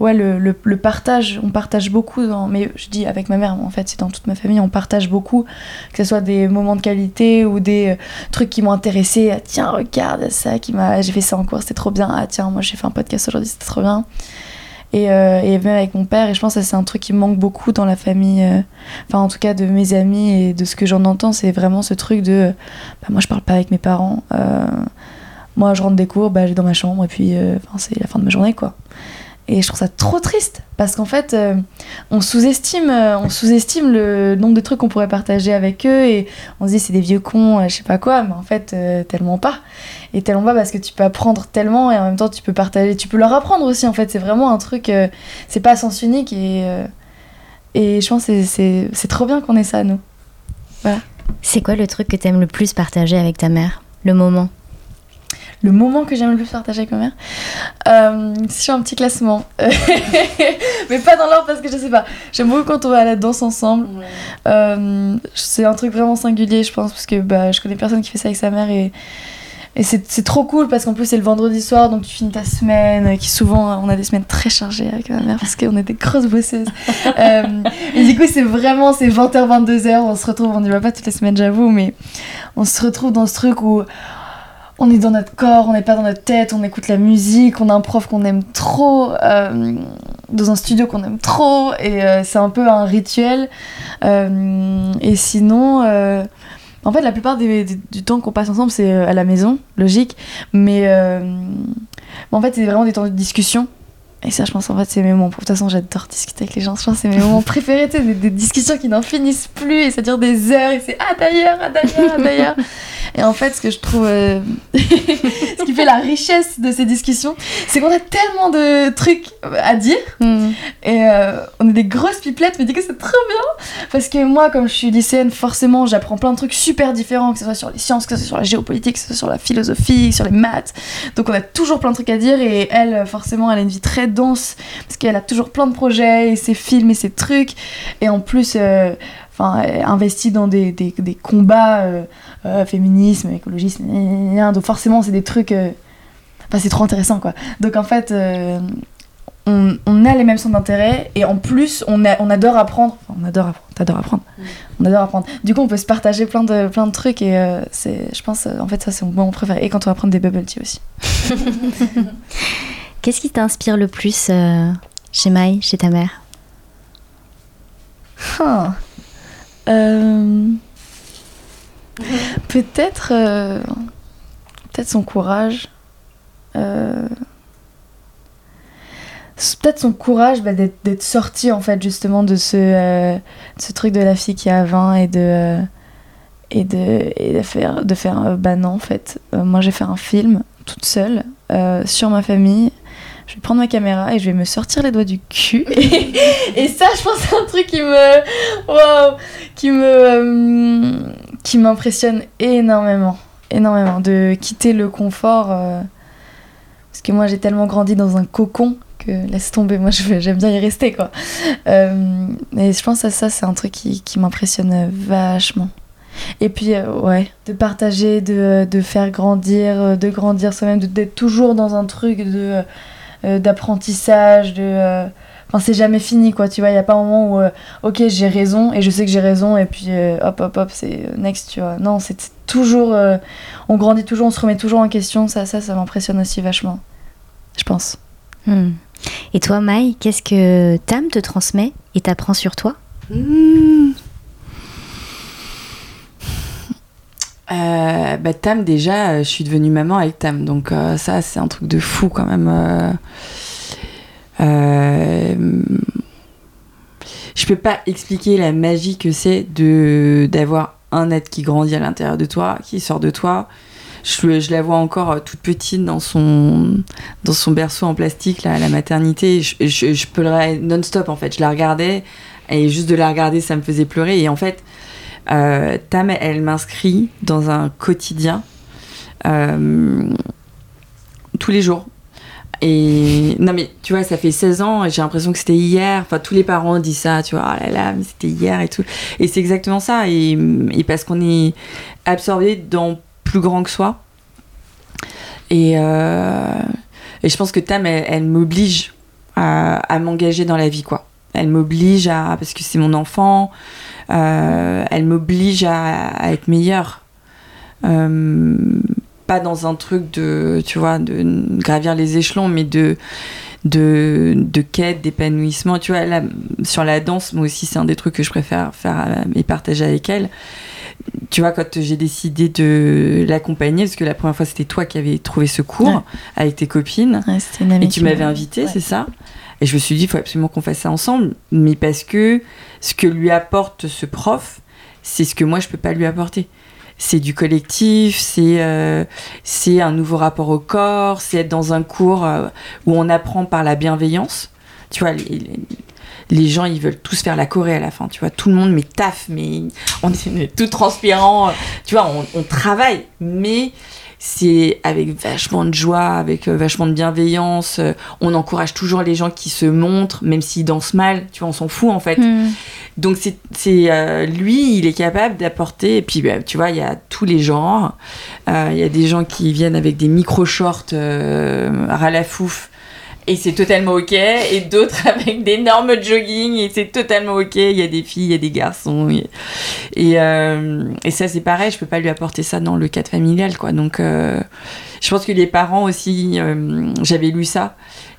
Ouais, le, le, partage. On partage beaucoup. Mais je dis avec ma mère, en fait, c'est dans toute ma famille, on partage beaucoup. Que ce soit des moments de qualité ou des euh, trucs qui m'ont intéressé. Ah, tiens, regarde ça, qui m'a, j'ai fait ça en cours, c'était trop bien. Ah, tiens, moi j'ai fait un podcast aujourd'hui, c'était trop bien. Et, euh, et même avec mon père, et je pense que c'est un truc qui me manque beaucoup dans la famille, euh, enfin en tout cas de mes amis et de ce que j'en entends, c'est vraiment ce truc de bah, moi je parle pas avec mes parents, moi je rentre des cours, bah, je vais dans ma chambre et puis c'est la fin de ma journée quoi. Et je trouve ça trop triste parce qu'en fait, euh, on sous-estime, euh, on sous-estime le nombre de trucs qu'on pourrait partager avec eux et on se dit c'est des vieux cons, euh, je sais pas quoi, mais en fait euh, tellement pas. Et tellement pas parce que tu peux apprendre tellement et en même temps tu peux partager, tu peux leur apprendre aussi en fait. C'est vraiment un truc, c'est pas sens unique et et je pense que c'est- trop bien qu'on ait ça nous. C'est quoi le truc que t'aimes le plus partager avec ta mère? Le moment Le moment que j'aime le plus partager avec ma mère, euh, si je fais un petit classement, mais pas dans l'ordre parce que je sais pas. J'aime beaucoup quand on va à la danse ensemble. Euh, c'est un truc vraiment singulier, je pense, parce que bah, je connais personne qui fait ça avec sa mère et, et c'est c'est trop cool parce qu'en plus c'est le vendredi soir, donc tu finis ta semaine, qui souvent on a des semaines très chargées avec ma mère parce qu'on est des grosses bosseuses. Euh, et du coup c'est vraiment, c'est 20h, 22h, on se retrouve, on n'y va pas toutes les semaines j'avoue, mais on se retrouve dans ce truc où on est dans notre corps, on n'est pas dans notre tête, on écoute la musique, on a un prof qu'on aime trop. euh, dans un studio qu'on aime trop et euh, c'est un peu un rituel. Euh, et sinon, en fait, la plupart des- du temps qu'on passe ensemble, c'est à la maison, logique. Mais en fait, c'est vraiment des temps de discussion. Et ça, je pense, en fait, c'est mes moments. De toute façon, j'adore discuter avec les gens. Je pense c'est mes moments préférés, des, des discussions qui n'en finissent plus et ça dure des heures. Et c'est ah d'ailleurs, ah d'ailleurs, ah d'ailleurs. Et en fait, ce que je trouve. euh, ce qui fait la richesse de ces discussions, c'est qu'on a tellement de trucs à dire. Hmm. Et euh, on est des grosses pipelettes, mais du coup, c'est trop bien. Parce que moi, comme je suis lycéenne, forcément, j'apprends plein de trucs super différents, que ce soit sur les sciences, que ce soit sur la géopolitique, que ce soit sur la philosophie, sur les maths. Donc, on a toujours plein de trucs à dire. Et elle, forcément, elle a une vie très dense, parce qu'elle a toujours plein de projets, et ses films, et ses trucs. Et en plus, euh, enfin, investie dans des, des, des combats euh, euh, féminisme, écologisme, donc forcément, c'est des trucs. euh, Enfin, c'est trop intéressant, quoi. Donc, en fait. euh, on, on a les mêmes centres d'intérêt et en plus on, a- on adore apprendre. Enfin, on adore apprendre. T'adores apprendre. On adore apprendre. Du coup, on peut se partager plein de, plein de trucs et euh, c'est, je pense, en fait, ça c'est mon moment préféré. Et quand on va prendre des bubble tea aussi. Qu'est-ce qui t'inspire le plus euh, chez Maï, chez ta mère? Euh, Peut-être, euh, peut-être son courage. Euh, Peut-être son courage bah, d'être sortie en fait justement de ce, euh, truc de la fille qui a 20 et de, euh, faire, de faire euh, bah non en fait. Euh, moi j'ai fait un film toute seule euh, sur ma famille. Je vais prendre ma caméra et je vais me sortir les doigts du cul. Et, ça je pense c'est un truc qui me... Waouh Qui me... euh, qui m'impressionne énormément. Énormément. De quitter le confort. euh, parce que moi j'ai tellement grandi dans un cocon que laisse tomber, moi j'aime bien y rester quoi. Euh, et je pense à ça, c'est un truc qui, qui m'impressionne vachement. Et puis euh, ouais, de partager, de, de faire grandir, de grandir soi-même, d'être toujours dans un truc de d'apprentissage, de... euh, Enfin, c'est jamais fini, quoi, tu vois. Il n'y a pas un moment où, euh, ok, j'ai raison, et je sais que j'ai raison, et puis euh, hop, hop, hop, c'est euh, next, tu vois. Non, c'est toujours. euh, on grandit toujours, on se remet toujours en question. Ça, ça, ça m'impressionne aussi vachement. Je pense. Hmm. Et toi, Maï, qu'est-ce que Tam te transmet et t'apprend sur toi? Mmh. Euh, bah, Tam, déjà, euh, je suis devenue maman avec Tam. Donc, euh, ça, c'est un truc de fou quand même. euh. Je peux pas expliquer la magie que c'est de d'avoir un être qui grandit à l'intérieur de toi, qui sort de toi. Je, la vois encore toute petite dans son, dans son berceau en plastique là, à la maternité. Je, je, je pleurais non-stop en fait. Je la regardais et juste de la regarder, ça me faisait pleurer. Et en fait, euh, Tam, elle m'inscrit dans un quotidien euh, tous les jours. Et non, mais tu vois, ça fait 16 ans et j'ai l'impression que c'était hier. Enfin, tous les parents disent ça, tu vois, oh là là, mais c'était hier et tout. Et c'est exactement ça. Et, parce qu'on est absorbé dans plus grand que soi. Et, euh, et je pense que Tam, elle, elle m'oblige à m'engager dans la vie, quoi. Elle m'oblige à. Parce que c'est mon enfant. euh, elle m'oblige à, à être meilleure. Euh, pas dans un truc de, tu vois, de gravir les échelons, mais de, de, de quête, d'épanouissement. Tu vois, là, sur la danse, moi aussi, c'est un des trucs que je préfère faire et partager avec elle. Tu vois, quand j'ai décidé de l'accompagner, parce que la première fois, c'était toi qui avais trouvé ce cours Ouais. avec tes copines. Ouais, une amie Et tu m'avais m'a- invité, Ouais. c'est ça? Et je me suis dit, il faut absolument qu'on fasse ça ensemble. Mais parce que ce que lui apporte ce prof, c'est ce que moi, je peux pas lui apporter. C'est du collectif, c'est euh, c'est un nouveau rapport au corps, c'est être dans un cours euh, où on apprend par la bienveillance. Tu vois, les, gens, ils veulent tous faire la Corée à la fin. Tu vois, tout le monde, mais taf, mais on est, tout transpirant. Tu vois, on travaille, mais c'est avec vachement de joie, avec euh, vachement de bienveillance. euh, on encourage toujours les gens qui se montrent, même s'ils dansent mal. Tu vois, on s'en fout en fait. Hmm. Donc c'est c'est, euh, lui, il est capable d'apporter. Et puis bah, tu vois, il y a tous les genres. Euh, Il y a des gens qui viennent avec des micro shorts euh, la fouf. Et c'est totalement ok. Et d'autres avec d'énormes jogging. Et c'est totalement ok. Il y a des filles, il y a des garçons. Et, et, euh, et ça, c'est pareil. Je peux pas lui apporter ça dans le cadre familial, quoi. Donc, euh, je pense que les parents aussi. euh, J'avais lu ça.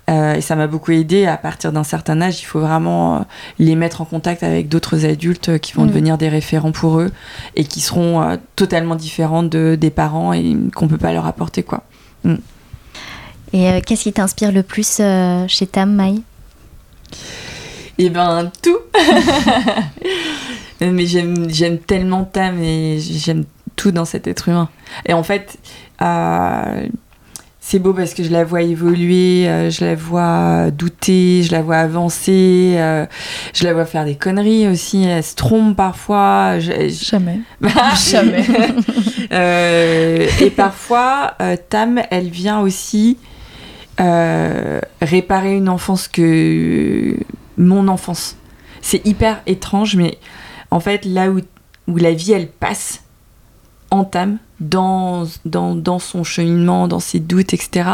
Et ça m'a beaucoup aidé. À partir d'un certain âge, il faut vraiment les mettre en contact avec d'autres adultes qui vont Mm. devenir des référents pour eux et qui seront totalement différents de, des parents et qu'on peut pas leur apporter quoi. Et euh, qu'est-ce qui t'inspire le plus euh, chez Tam, Maï? Et ben tout. Mais j'aime j'aime tellement Tam et j'aime tout dans cet être humain. Et en fait, euh, c'est beau parce que je la vois évoluer, euh, je la vois douter, je la vois avancer, euh, je la vois faire des conneries aussi. Elle se trompe parfois. je- je- Jamais. Jamais. Euh, et parfois, euh, Tam, elle vient aussi euh, réparer une enfance que mon enfance. C'est hyper étrange, mais en fait, là où, où la vie, elle passe, en Tam, dans, dans, dans son cheminement, dans ses doutes, etc.,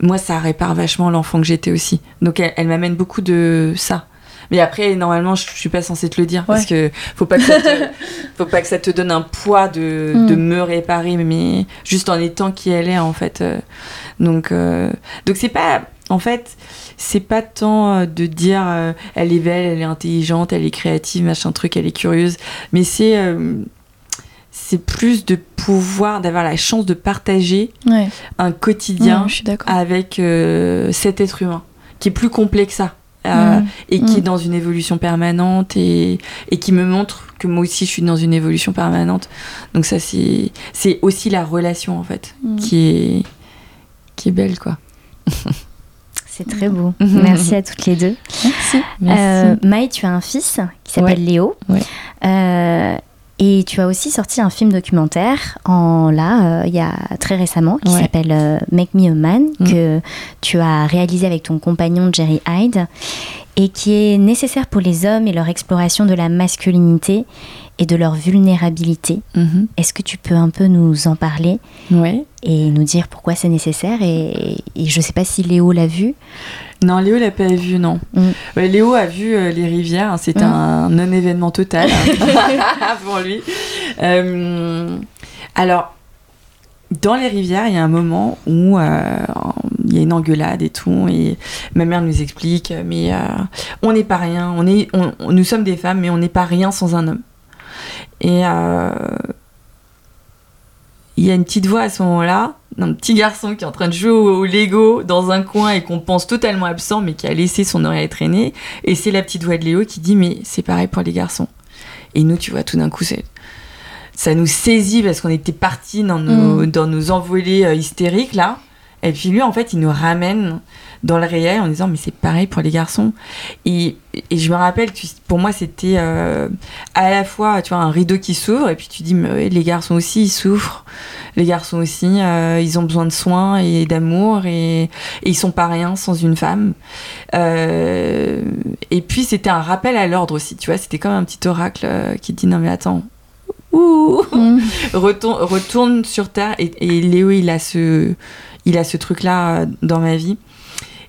moi, ça répare vachement l'enfant que j'étais aussi. Donc, elle m'amène beaucoup de ça. Mais après, normalement, je suis pas censée te le dire parce que faut pas que ça te, faut pas que ça te donne un poids de, Mm. de me réparer, mais juste en étant qui elle est en fait. euh. Donc, euh, donc c'est pas, en fait, c'est pas tant euh, de dire euh, elle est belle, elle est intelligente, elle est créative, machin truc, elle est curieuse, mais c'est euh, c'est plus de pouvoir, d'avoir la chance de partager Ouais. un quotidien je avec cet être humain qui est plus complet que ça. Euh, Mm. et qui Mm. est dans une évolution permanente et, et qui me montre que moi aussi je suis dans une évolution permanente. Donc ça c'est c'est aussi la relation en fait Mm. qui est qui est belle quoi. C'est très beau. Mhm. Merci à toutes les deux. Merci. Euh, Maï, tu as un fils qui s'appelle Ouais. Léo. Ouais. Euh, et tu as aussi sorti un film documentaire en là, euh, il y a très récemment, qui Ouais. s'appelle euh, Make Me a Man, Mm. que tu as réalisé avec ton compagnon Jerry Hyde, et qui est nécessaire pour les hommes et leur exploration de la masculinité et de leur vulnérabilité. Mhm. Est-ce que tu peux un peu nous en parler Ouais. et nous dire pourquoi c'est nécessaire et, et je sais pas si Léo l'a vu. Non, Léo l'a pas vu, non. Mm. Ouais, Léo a vu euh, les rivières, hein, c'était Mm. un non-événement total pour lui. Euh, alors, dans les rivières, il y a un moment où euh, il y a une engueulade et tout, et ma mère nous explique, mais on n'est pas rien, on est, on- nous sommes des femmes, mais on n'est pas rien sans un homme. Et il y a une petite voix à ce moment-là, d'un petit garçon qui est en train de jouer au, Lego dans un coin et qu'on pense totalement absent, mais qui a laissé son oreille traîner. Et c'est la petite voix de Léo qui dit Mais c'est pareil pour les garçons. Et nous, tu vois, tout d'un coup, c'est. Ça nous saisit parce qu'on était partis dans nos, dans nos envolées euh, hystériques, là. Et puis lui, en fait, il nous ramène dans le réel en disant Mais c'est pareil pour les garçons. Et, et je me rappelle, tu- pour moi, c'était euh, à la fois, tu vois, un rideau qui s'ouvre, et puis tu dis Mais les garçons aussi, ils souffrent. Les garçons aussi, euh, ils ont besoin de soins et d'amour, et, et ils sont pas rien sans une femme. Euh, et puis c'était un rappel à l'ordre aussi, tu vois, c'était comme un petit oracle qui dit non mais attends, ouh, Mm. retourne, retourne sur terre. Et, et Léo, il a ce, il a ce truc-là dans ma vie.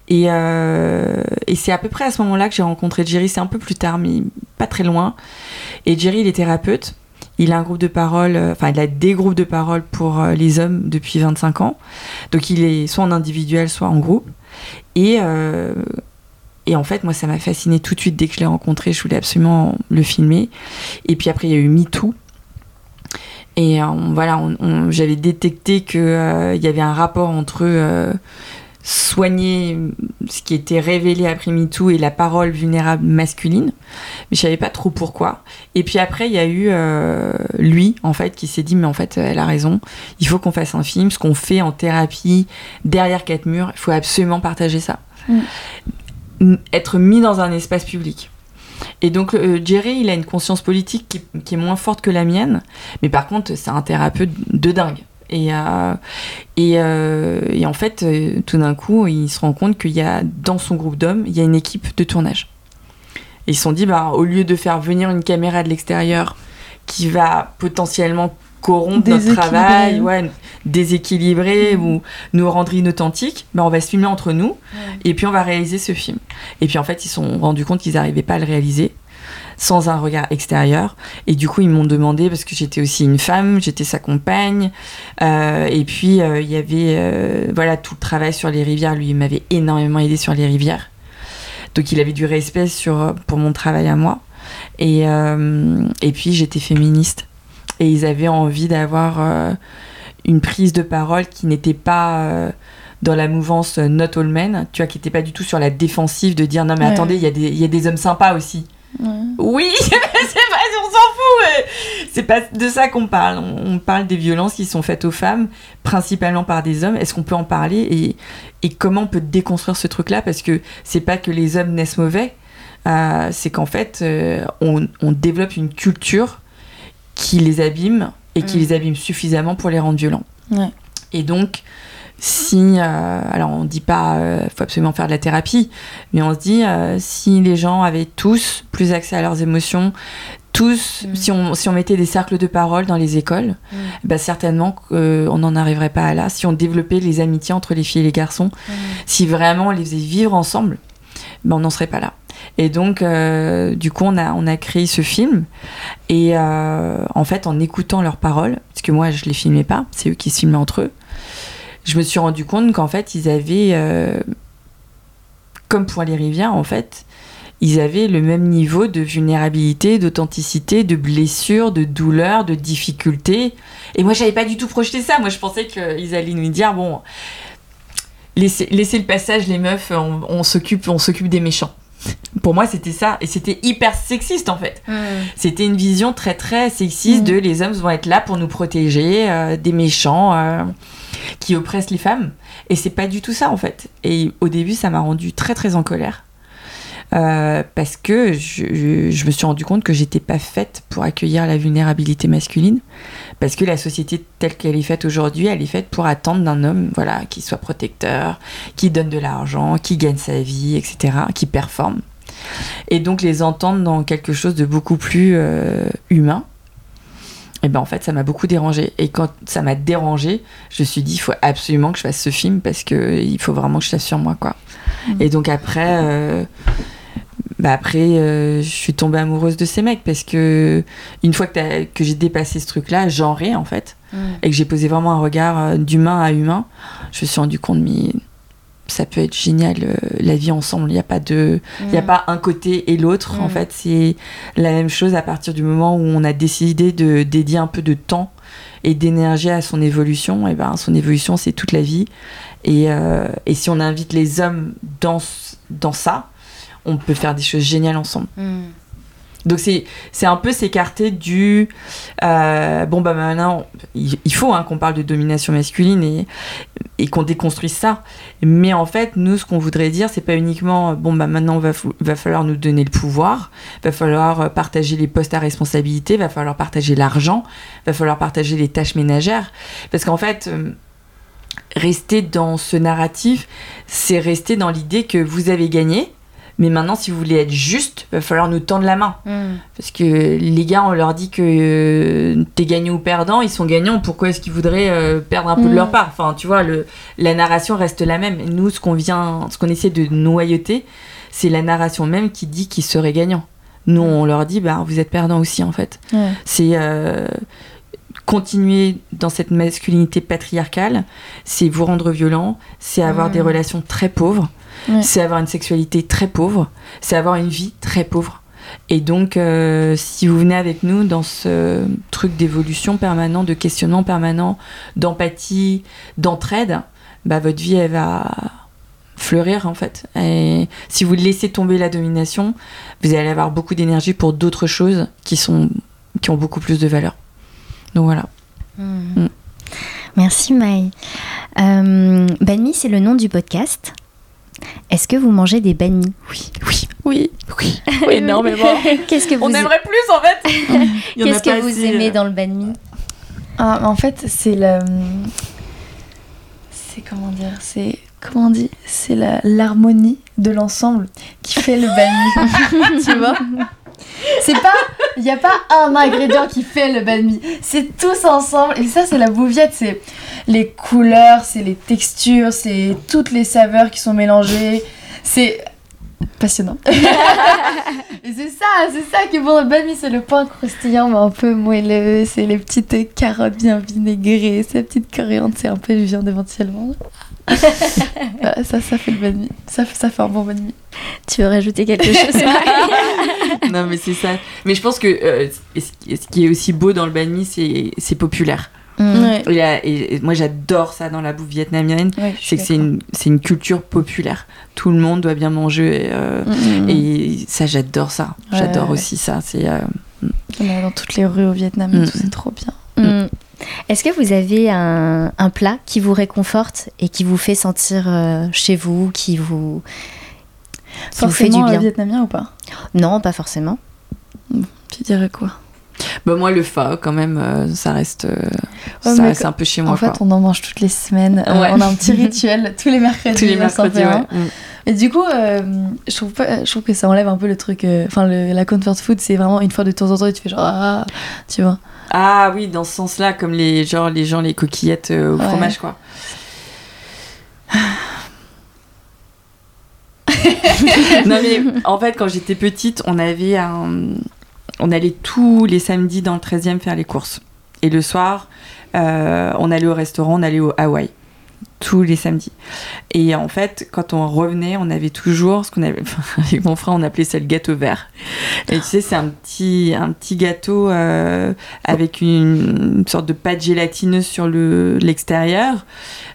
Et, euh, et c'est à peu près à ce moment-là que j'ai rencontré Jerry. C'est un peu plus tard, mais pas très loin. Et Jerry, il est thérapeute. Il a un groupe de parole, euh, enfin, il a des groupes de parole pour euh, les hommes depuis 25 ans. Donc, il est soit en individuel, soit en groupe. Et, euh, en fait, moi, ça m'a fasciné tout de suite dès que je l'ai rencontré. Je voulais absolument le filmer. Et puis après, il y a eu MeToo. Et euh, voilà, j'avais détecté qu'il y avait un rapport entre euh, soigner ce qui était révélé après MeToo et la parole vulnérable masculine. Mais je savais pas trop pourquoi. Et puis après, il y a eu euh, lui, en fait, qui s'est dit, mais en fait, elle a raison. Il faut qu'on fasse un film. Ce qu'on fait en thérapie, derrière quatre murs, il faut absolument partager ça. M- Être mis dans un espace public. Et donc euh, Jerry, il a une conscience politique qui, qui est moins forte que la mienne, mais par contre, c'est un thérapeute de dingue. Et, euh, et, euh, et en fait, euh, tout d'un coup, il se rend compte qu'il y a dans son groupe d'hommes, il y a une équipe de tournage. Et ils se sont dit, bah, au lieu de faire venir une caméra de l'extérieur qui va potentiellement corrompre notre travail, ouais, déséquilibrer ou nous rendre inauthentiques, bah, on va se filmer entre nous et puis on va réaliser ce film. Et puis en fait, ils se sont rendus compte qu'ils n'arrivaient pas à le réaliser. Sans un regard extérieur. Et du coup, ils m'ont demandé, parce que j'étais aussi une femme, j'étais sa compagne, euh, et puis euh, il y avait euh, voilà, tout le travail sur les rivières. Lui, il m'avait énormément aidé sur les rivières. Donc il avait du respect sur, pour mon travail à moi. Et, et puis j'étais féministe. Et ils avaient envie d'avoir une prise de parole qui n'était pas dans la mouvance Not All Men, tu vois, qui n'était pas du tout sur la défensive de dire non mais attendez, il y, y, a des hommes sympas aussi. Oui, c'est pas, on s'en fout. C'est pas de ça qu'on parle. On, parle des violences qui sont faites aux femmes, principalement par des hommes. Est-ce qu'on peut en parler et, et, comment on peut déconstruire ce truc-là? Parce que c'est pas que les hommes naissent mauvais, euh, c'est qu'en fait, euh, on, on, développe une culture qui les abîme et qui mm. les abîme suffisamment pour les rendre violents. Ouais. Et donc, si, euh, alors on dit pas, euh, faut absolument faire de la thérapie, mais on se dit, euh, si les gens avaient tous plus accès à leurs émotions, tous, mm. si, on, si on mettait des cercles de parole dans les écoles, mm. bah certainement qu'on n'en arriverait pas à là. Si on développait les amitiés entre les filles et les garçons, mm. si vraiment on les faisait vivre ensemble, bah on n'en serait pas là. Et donc, du coup, on a, on a créé ce film. Et en fait, en écoutant leurs paroles, parce que moi, je les filmais pas, c'est eux qui se filmaient entre eux, je me suis rendu compte qu'en fait, ils avaient, euh, comme pour les rivières, en fait, ils avaient le même niveau de vulnérabilité, d'authenticité, de blessure, de douleur, de difficulté. Et moi, j'avais pas du tout projeté ça. Moi, je pensais qu'ils allaient nous dire bon, laissez, laissez le passage, les meufs, on, s'occupe, on s'occupe des méchants. Pour moi, c'était ça. Et c'était hyper sexiste, en fait. C'était une vision très, très sexiste de les hommes vont être là pour nous protéger euh, des méchants. Euh, qui oppressent les femmes. Et c'est pas du tout ça en fait. Et au début, ça m'a rendu très très en colère. Euh, parce que je, je, me suis rendu compte que j'étais pas faite pour accueillir la vulnérabilité masculine. Parce que la société telle qu'elle est faite aujourd'hui, elle est faite pour attendre d'un homme voilà, qui soit protecteur, qui donne de l'argent, qui gagne sa vie, etc., qui performe. Et donc les entendre dans quelque chose de beaucoup plus euh, humain et ben en fait ça m'a beaucoup dérangé et quand ça m'a dérangé je me suis dit il faut absolument que je fasse ce film parce que il faut vraiment que je fasse sur moi quoi mmh. et donc après euh, bah après euh, je suis tombée amoureuse de ces mecs parce que une fois que, que j'ai dépassé ce truc là genré en fait mmh. et que j'ai posé vraiment un regard euh, d'humain à humain je me suis rendu compte mais ça peut être génial euh, la vie ensemble. Il n'y a pas de, il y a mm. pas un côté et l'autre. En mm. fait, c'est la même chose à partir du moment où on a décidé de dédier un peu de temps et d'énergie à son évolution. Et ben, son évolution, c'est toute la vie. Et, euh, et, si on invite les hommes dans dans ça, on peut faire des choses géniales ensemble. Mm. Donc c'est un peu s'écarter du euh, bon bah maintenant il, faut hein, qu'on parle de domination masculine et, et qu'on déconstruise ça. Mais en fait nous ce qu'on voudrait dire c'est pas uniquement bon bah maintenant va va falloir nous donner le pouvoir, va falloir partager les postes à responsabilité, va falloir partager l'argent, va falloir partager les tâches ménagères parce qu'en fait euh, rester dans ce narratif, c'est rester dans l'idée que vous avez gagné, mais maintenant, si vous voulez être juste, il va falloir nous tendre la main. Hmm. Parce que les gars, on leur dit que euh, t'es gagnant ou perdant, ils sont gagnants. Pourquoi est-ce qu'ils voudraient euh, perdre un peu de leur hmm. part? Enfin, tu vois, le, la narration reste la même. Nous, ce qu'on vient, ce qu'on essaie de noyauter, c'est la narration même qui dit qu'ils seraient gagnants. Nous, hmm. on leur dit, bah, vous êtes perdants aussi, en fait. C'est euh, continuer dans cette masculinité patriarcale, c'est vous rendre violent, c'est avoir des relations très pauvres c'est avoir une sexualité très pauvre, c'est avoir une vie très pauvre. Et donc, euh, si vous venez avec nous dans ce truc d'évolution permanent, de questionnement permanent, d'empathie, d'entraide, bah, votre vie, elle va fleurir en fait. Et si vous laissez tomber la domination, vous allez avoir beaucoup d'énergie pour d'autres choses qui, sont, qui ont beaucoup plus de valeur. Donc voilà. Hmm. Hmm. Merci Maï. Euh, Banmi, c'est le nom du podcast. Est-ce que vous mangez des bannis Oui, oui, oui, oui, énormément. Qu'est-ce que vous On aimerait plus en fait. Qu'est-ce que vous aimez dans le banni ah, En fait, c'est le. C'est comment dire C'est comment on dit C'est l'harmonie de l'ensemble qui fait le banni. tu vois? C'est pas, il n'y a pas un ingrédient qui fait le banh mi. C'est tous ensemble. Et ça, c'est la bouviette. C'est les couleurs, c'est les textures, c'est toutes les saveurs qui sont mélangées. C'est passionnant. et c'est ça, c'est ça qui est bon le banh mi, c'est le pain croustillant mais un peu moelleux, c'est les petites carottes bien vinaigrées, c'est la petite coriandre, c'est un peu de viande éventuellement. Voilà, ça, ça fait le banh mi. Ça, fait- ça fait un bon banh mi. Tu veux rajouter quelque chose non, mais c'est ça. Mais je pense que euh, ce qui- est aussi beau dans le banh mi, c'est c'est populaire. Mm. Et, et- et moi, j'adore ça dans la bouffe vietnamienne. Ouais, C'est que c'est une, c'est une culture populaire. Tout le monde doit bien manger. Et, euh, Mm, et ça, j'adore ça. Ouais, J'adore ouais. aussi ça. C'est euh, dans toutes les rues au Vietnam et Mm. tout, c'est trop bien. Mm. Est-ce que vous avez un, un plat qui vous réconforte et qui vous fait sentir euh, chez vous, qui vous, qui vous fait du Forcément euh, bien? vietnamien ou pas? Non, pas forcément. Tu dirais quoi? Bah, moi, le pho, quand même, euh, ça reste, euh, Ouais, ça reste un peu chez moi. En fait, quoi. on en mange toutes les semaines. Euh, Ouais. on a un petit rituel tous les mercredis. Tous les mercredis, ouais. Mm. Et du coup, je, trouve pas, je trouve que ça enlève un peu le truc. Enfin, la comfort food, c'est vraiment une fois de temps en temps, et tu fais genre. Ah, tu vois. Ah oui, dans ce sens-là, comme les, genre, les gens, les coquillettes au fromage, quoi. non mais en fait quand j'étais petite on avait un on allait tous les samedis dans le 13e faire les courses. Et le soir euh, on allait au restaurant on allait au Hawaï tous les samedis et en fait quand on revenait on avait toujours ce qu'on avait avec mon frère on appelait ça le gâteau vert et tu sais c'est un petit un petit gâteau euh, avec une, une sorte de pâte gélatineuse sur le l'extérieur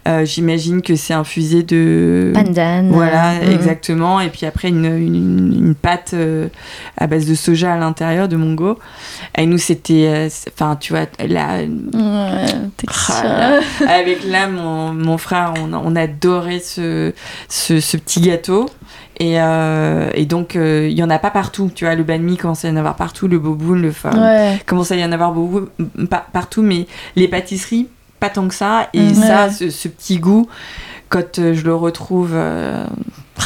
Euh, j'imagine que c'est infusé de Pandan. voilà, euh, mm. exactement. Et puis après, une, une, une pâte euh, à base de soja à l'intérieur de Mongo. Et nous, c'était. Enfin, tu vois, là. Ouais. Ah, avec là, mon, mon frère, on, on adorait ce, ce, ce petit gâteau. Et, euh, et donc, euh, il y en a pas partout. Tu vois, le banh mi commence à y en avoir partout, le boboon, le Ouais. commence à y en avoir beaucoup, pa- partout, mais les pâtisseries, pas tant que ça. Et Mhm. ça, ce, ce petit goût, quand euh, je le retrouve, euh,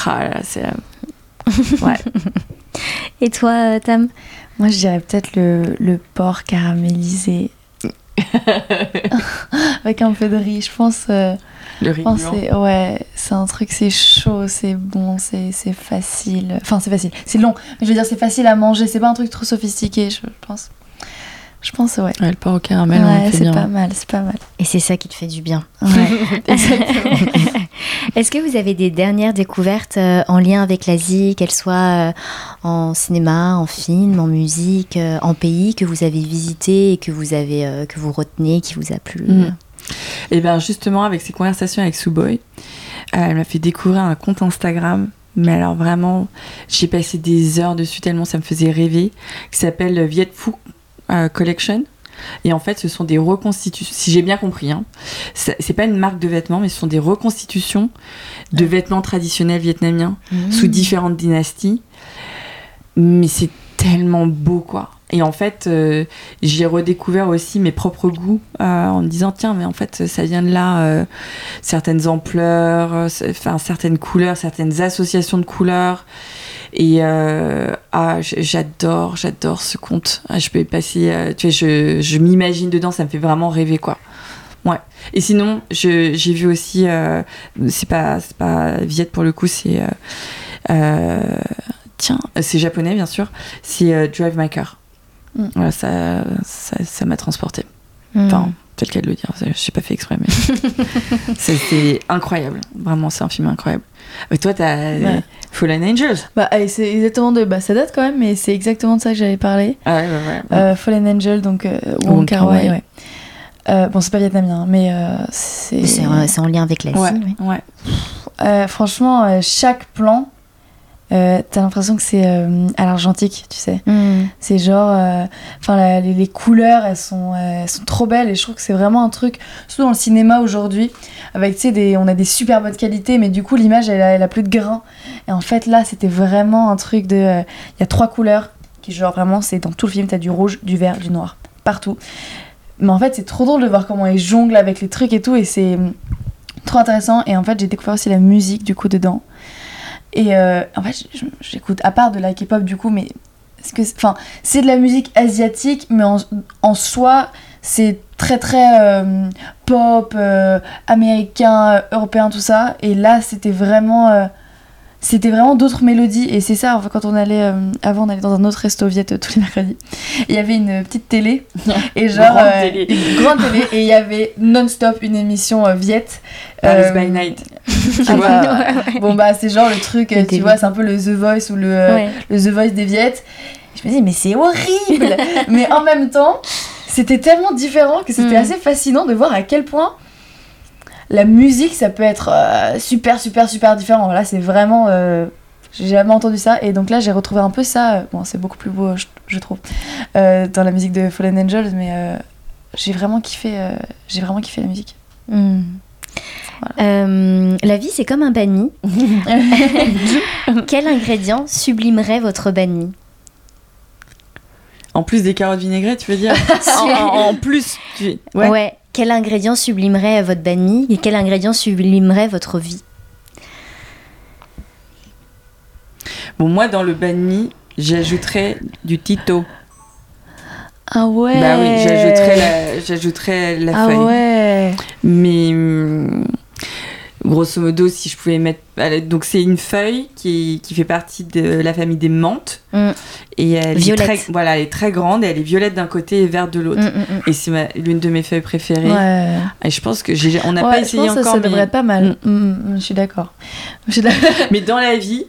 ah c'est. euh, ouais. Et toi, euh, Tam? Moi, je dirais peut-être le, le porc caramélisé. Avec un peu de riz. Je pense. euh, le c'est ouais, c'est un truc, c'est chaud, c'est bon, c'est c'est facile. Enfin, c'est facile. C'est long. Mais je veux dire, c'est facile à manger. C'est pas un truc trop sophistiqué, je pense. Je pense, ouais. Ouais, le porc au caramel, on ouais, c'est pas mal, c'est pas mal. Et c'est ça qui te fait du bien. Ouais, exactement. Est-ce que vous avez des dernières découvertes euh, en lien avec l'Asie, qu'elles soient euh, en cinéma, en film, en musique, euh, en pays que vous avez visité et que vous avez euh, que vous retenez, qui vous a plu? Mm. Et bien justement, avec ces conversations avec Suboy, euh, elle m'a fait découvrir un compte Instagram. Mais alors vraiment, j'ai passé des heures dessus tellement ça me faisait rêver, qui s'appelle Viet Phu euh, Collection. Et en fait, ce sont des reconstitutions, si j'ai bien compris, hein, c'est pas une marque de vêtements, mais ce sont des reconstitutions de vêtements traditionnels vietnamiens Mm. sous différentes dynasties. Mais c'est tellement beau, quoi. Et en fait, euh, j'ai redécouvert aussi mes propres goûts euh, en me disant, tiens, mais en fait, ça vient de là, euh, certaines ampleurs, enfin, certaines couleurs, certaines associations de couleurs. Et ah, j'adore, j'adore ce conte. Ah, je peux passer, tu vois, je, je m'imagine dedans, ça me fait vraiment rêver, quoi. Ouais. Et sinon, j'ai vu aussi, c'est pas, c'est pas Viet pour le coup, c'est. tiens, c'est japonais, bien sûr. C'est Drive My Car. Mm. Voilà, ça ça ça m'a transporté. Mm. Enfin, tel qu'elle le dire, je sais pas fait exprès, mais. c'est incroyable. Vraiment, c'est un film incroyable. Mais toi, t'as Ouais. Fallen Angels. bah, c'est exactement de. Bah, ça date quand même, mais c'est exactement de ça que j'avais parlé. Ah ouais, ouais, ouais. Euh, Fallen Angel, donc euh, Wong Wong Kar Wai. Euh, bon, c'est pas vietnamien, mais euh, c'est. C'est en, c'est en lien avec l'Asie. Ouais, oui. ouais. Euh, franchement, euh, chaque plan, euh, t'as l'impression que c'est euh, à l'argentique, tu sais. Mm. C'est genre. euh, Enfin, les, les couleurs, elles sont, elles sont trop belles et je trouve que c'est vraiment un truc, surtout dans le cinéma aujourd'hui, avec, tu sais, des, on a des super bonnes qualités, mais du coup, l'image, elle, a- elle a plus de grain. Et en fait, là, c'était vraiment un truc de. Il y a trois couleurs qui, genre, vraiment, c'est dans tout le film, t'as du rouge, du vert, du noir, partout. Mais en fait, c'est trop drôle de voir comment ils jonglent avec les trucs et tout, et c'est hum, trop intéressant. Et en fait, j'ai découvert aussi la musique, du coup, dedans. Et euh, en fait, j'écoute, à part de la K-pop, du coup, mais. C'est de la musique asiatique, mais en, soi, c'est très très euh, pop, euh, américain, euh, européen, tout ça. Et là, c'était vraiment. Euh, c'était vraiment d'autres mélodies et c'est ça enfin, quand on allait euh, avant on allait dans un autre resto viette euh, tous les mercredis il y avait une petite télé et genre Grande euh, télé. une grande télé et il y avait non-stop une émission euh, viette Paris Euh, by Night. tu Tu vois vois bon bah c'est genre le truc euh, tu vois c'est un peu le The Voice ou le, euh, Ouais. le The Voice des viettes je me dis mais c'est horrible mais en même temps c'était tellement différent que c'était Mm. assez fascinant de voir à quel point la musique ça peut être euh, super super super différent. Là c'est vraiment euh, j'ai jamais entendu ça. Et donc là j'ai retrouvé un peu ça. Euh, bon c'est beaucoup plus beau je, je trouve euh, dans la musique de Fallen Angels mais euh, j'ai vraiment kiffé euh, j'ai vraiment kiffé la musique. Hmm. Euh, la vie, c'est comme un banni. Quel ingrédient sublimerait votre banni En plus des carottes vinaigrées, tu veux dire? En, en- en plus, tu... ouais. Quel ingrédient sublimerait votre banni et quel ingrédient sublimerait votre vie? Bon, moi, dans le banni, j'ajouterais du Tito. ah ouais Bah oui, j'ajouterais la, j'ajouterais la ah feuille. ouais Mais hum, grosso modo, si je pouvais mettre. Donc, c'est une feuille qui, qui fait partie de la famille des menthes. Mm. Et elle Violette. est, très, voilà, elle est très grande et elle est violette d'un côté et verte de l'autre. Mm, mm. Et c'est ma- l'une de mes feuilles préférées. ouais Et je pense que j'ai, on n'a Ouais, pas je essayé pense encore. ça mais... devrait être pas mal. Je suis d'accord. Mais dans la vie,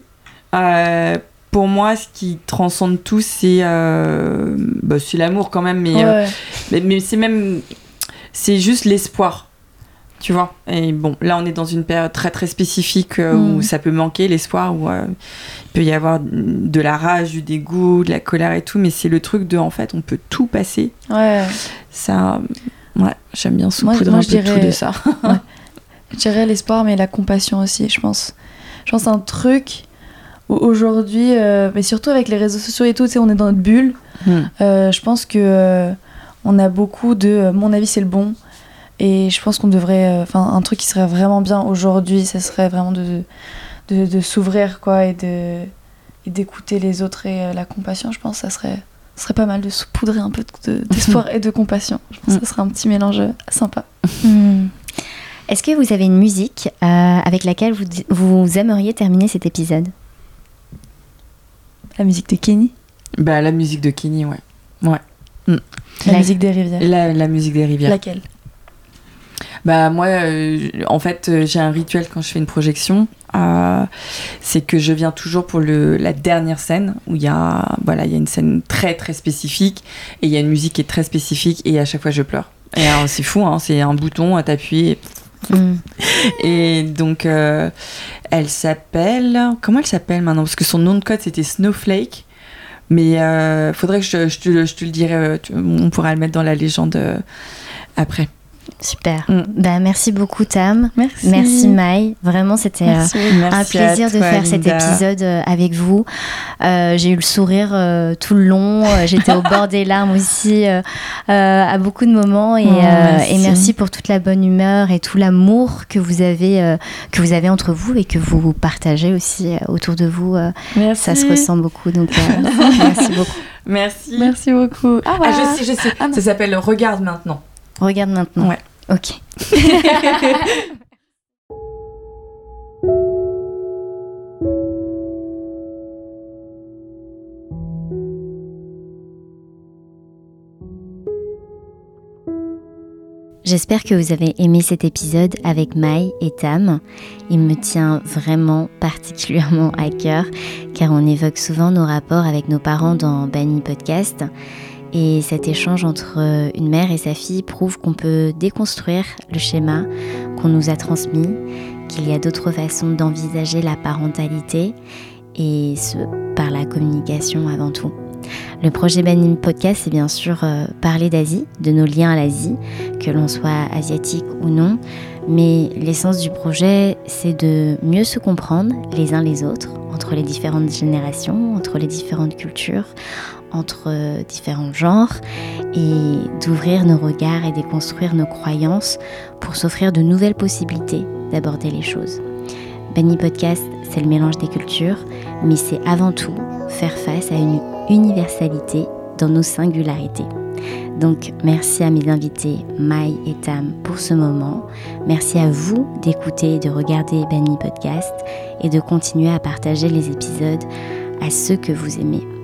euh, pour moi, ce qui transcende tout, c'est euh, bah, c'est l'amour quand même, mais, euh, mais, mais c'est même. C'est juste l'espoir. Tu vois Et bon, là, on est dans une période très très spécifique euh, Mm. où ça peut manquer, l'espoir, où euh, il peut y avoir de la rage, du dégoût, de la colère et tout, mais c'est le truc de, en fait, on peut tout passer. ouais. Ça. Ouais, j'aime bien saupoudrer un peu dirais- tout de ça. Je dirais l'espoir, mais la compassion aussi, je pense. Je pense un truc où aujourd'hui, euh, mais surtout avec les réseaux sociaux et tout, tu sais, on est dans notre bulle. Mm. Euh, je pense que euh, on a beaucoup de euh, mon avis c'est le bon et je pense qu'on devrait euh, enfin un truc qui serait vraiment bien aujourd'hui ça serait vraiment de de, de s'ouvrir quoi et de et d'écouter les autres et euh, la compassion je pense que ça serait ça serait pas mal de saupoudrer un peu de- d'espoir et de compassion. Je pense que ça serait un petit mélange euh, sympa. Hmm. Est-ce que vous avez une musique euh, avec laquelle vous, vous aimeriez terminer cet épisode? La musique de Kenny? Bah, la musique de Kenny, ouais. la La- musique des rivières. La, la musique des rivières. laquelle? Bah moi, euh, en fait, euh, j'ai un rituel quand je fais une projection. euh, c'est que je viens toujours pour le, la dernière scène où il y a, voilà, il y a une scène très très spécifique et il y a une musique qui est très spécifique et à chaque fois je pleure. Et c'est fou, hein, c'est un bouton à t'appuyer. Hmm. Et donc, euh, elle s'appelle. Comment elle s'appelle maintenant? Parce que son nom de code c'était Snowflake. Mais euh, faudrait que je, je te, je te le dirai. tu- on pourra le mettre dans la légende euh, après. Super. Mm. Bah, merci beaucoup Tam. merci Merci Maï. Vraiment, c'était euh, un plaisir de faire cet épisode euh, avec vous. Euh, j'ai eu le sourire euh, tout le long. J'étais au bord des larmes aussi euh, euh, à beaucoup de moments. Et, Oh, euh, merci. et merci pour toute la bonne humeur et tout l'amour que vous avez euh, que vous avez entre vous et que vous partagez aussi euh, autour de vous. euh, merci ça se ressent beaucoup. Donc euh, merci beaucoup. Merci. merci beaucoup ah, Ah, voilà. je sais, je sais. Ah, non. ça s'appelle Regarde maintenant. Regarde maintenant. Ouais. Ok. J'espère que vous avez aimé cet épisode avec Mai et Tam. Il me tient vraiment particulièrement à cœur car on évoque souvent nos rapports avec nos parents dans Banny Podcast. Et cet échange entre une mère et sa fille prouve qu'on peut déconstruire le schéma qu'on nous a transmis, qu'il y a d'autres façons d'envisager la parentalité et ce par la communication avant tout. Le projet Banim Podcast, c'est bien sûr euh, parler d'Asie, de nos liens à l'Asie, que l'on soit asiatique ou non. Mais l'essence du projet, c'est de mieux se comprendre les uns les autres, entre les différentes générations, entre les différentes cultures, entre différents genres, et d'ouvrir nos regards et déconstruire nos croyances pour s'offrir de nouvelles possibilités d'aborder les choses. Benny Podcast, c'est le mélange des cultures, mais c'est avant tout faire face à une universalité dans nos singularités. Donc merci à mes invités Mai et Tam pour ce moment. Merci à vous d'écouter et de regarder Banny Podcast et de continuer à partager les épisodes à ceux que vous aimez.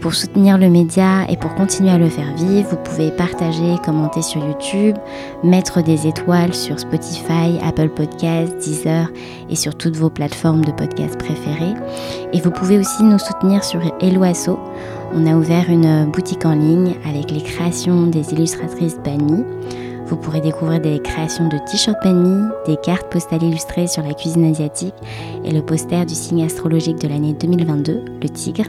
Pour soutenir le média et pour continuer à le faire vivre, vous pouvez partager, commenter sur YouTube, mettre des étoiles sur Spotify, Apple Podcasts, Deezer et sur toutes vos plateformes de podcast préférées. Et vous pouvez aussi nous soutenir sur Eloasso. On a ouvert une boutique en ligne avec les créations des illustratrices Banmi. Vous pourrez découvrir des créations de t-shirts Banmi, des cartes postales illustrées sur la cuisine asiatique et le poster du signe astrologique de l'année 2022, le tigre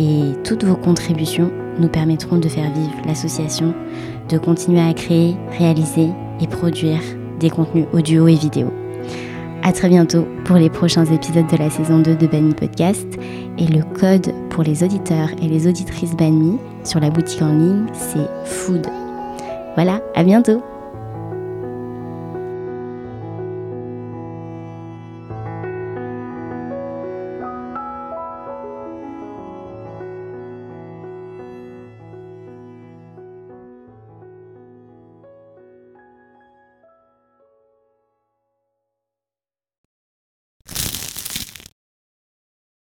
et toutes vos contributions nous permettront de faire vivre l'association, de continuer à créer, réaliser et produire des contenus audio et vidéo. À très bientôt pour les prochains épisodes de la saison 2 de Banmi Podcast et le code pour les auditeurs et les auditrices Banmi sur la boutique en ligne, c'est food. Voilà, à bientôt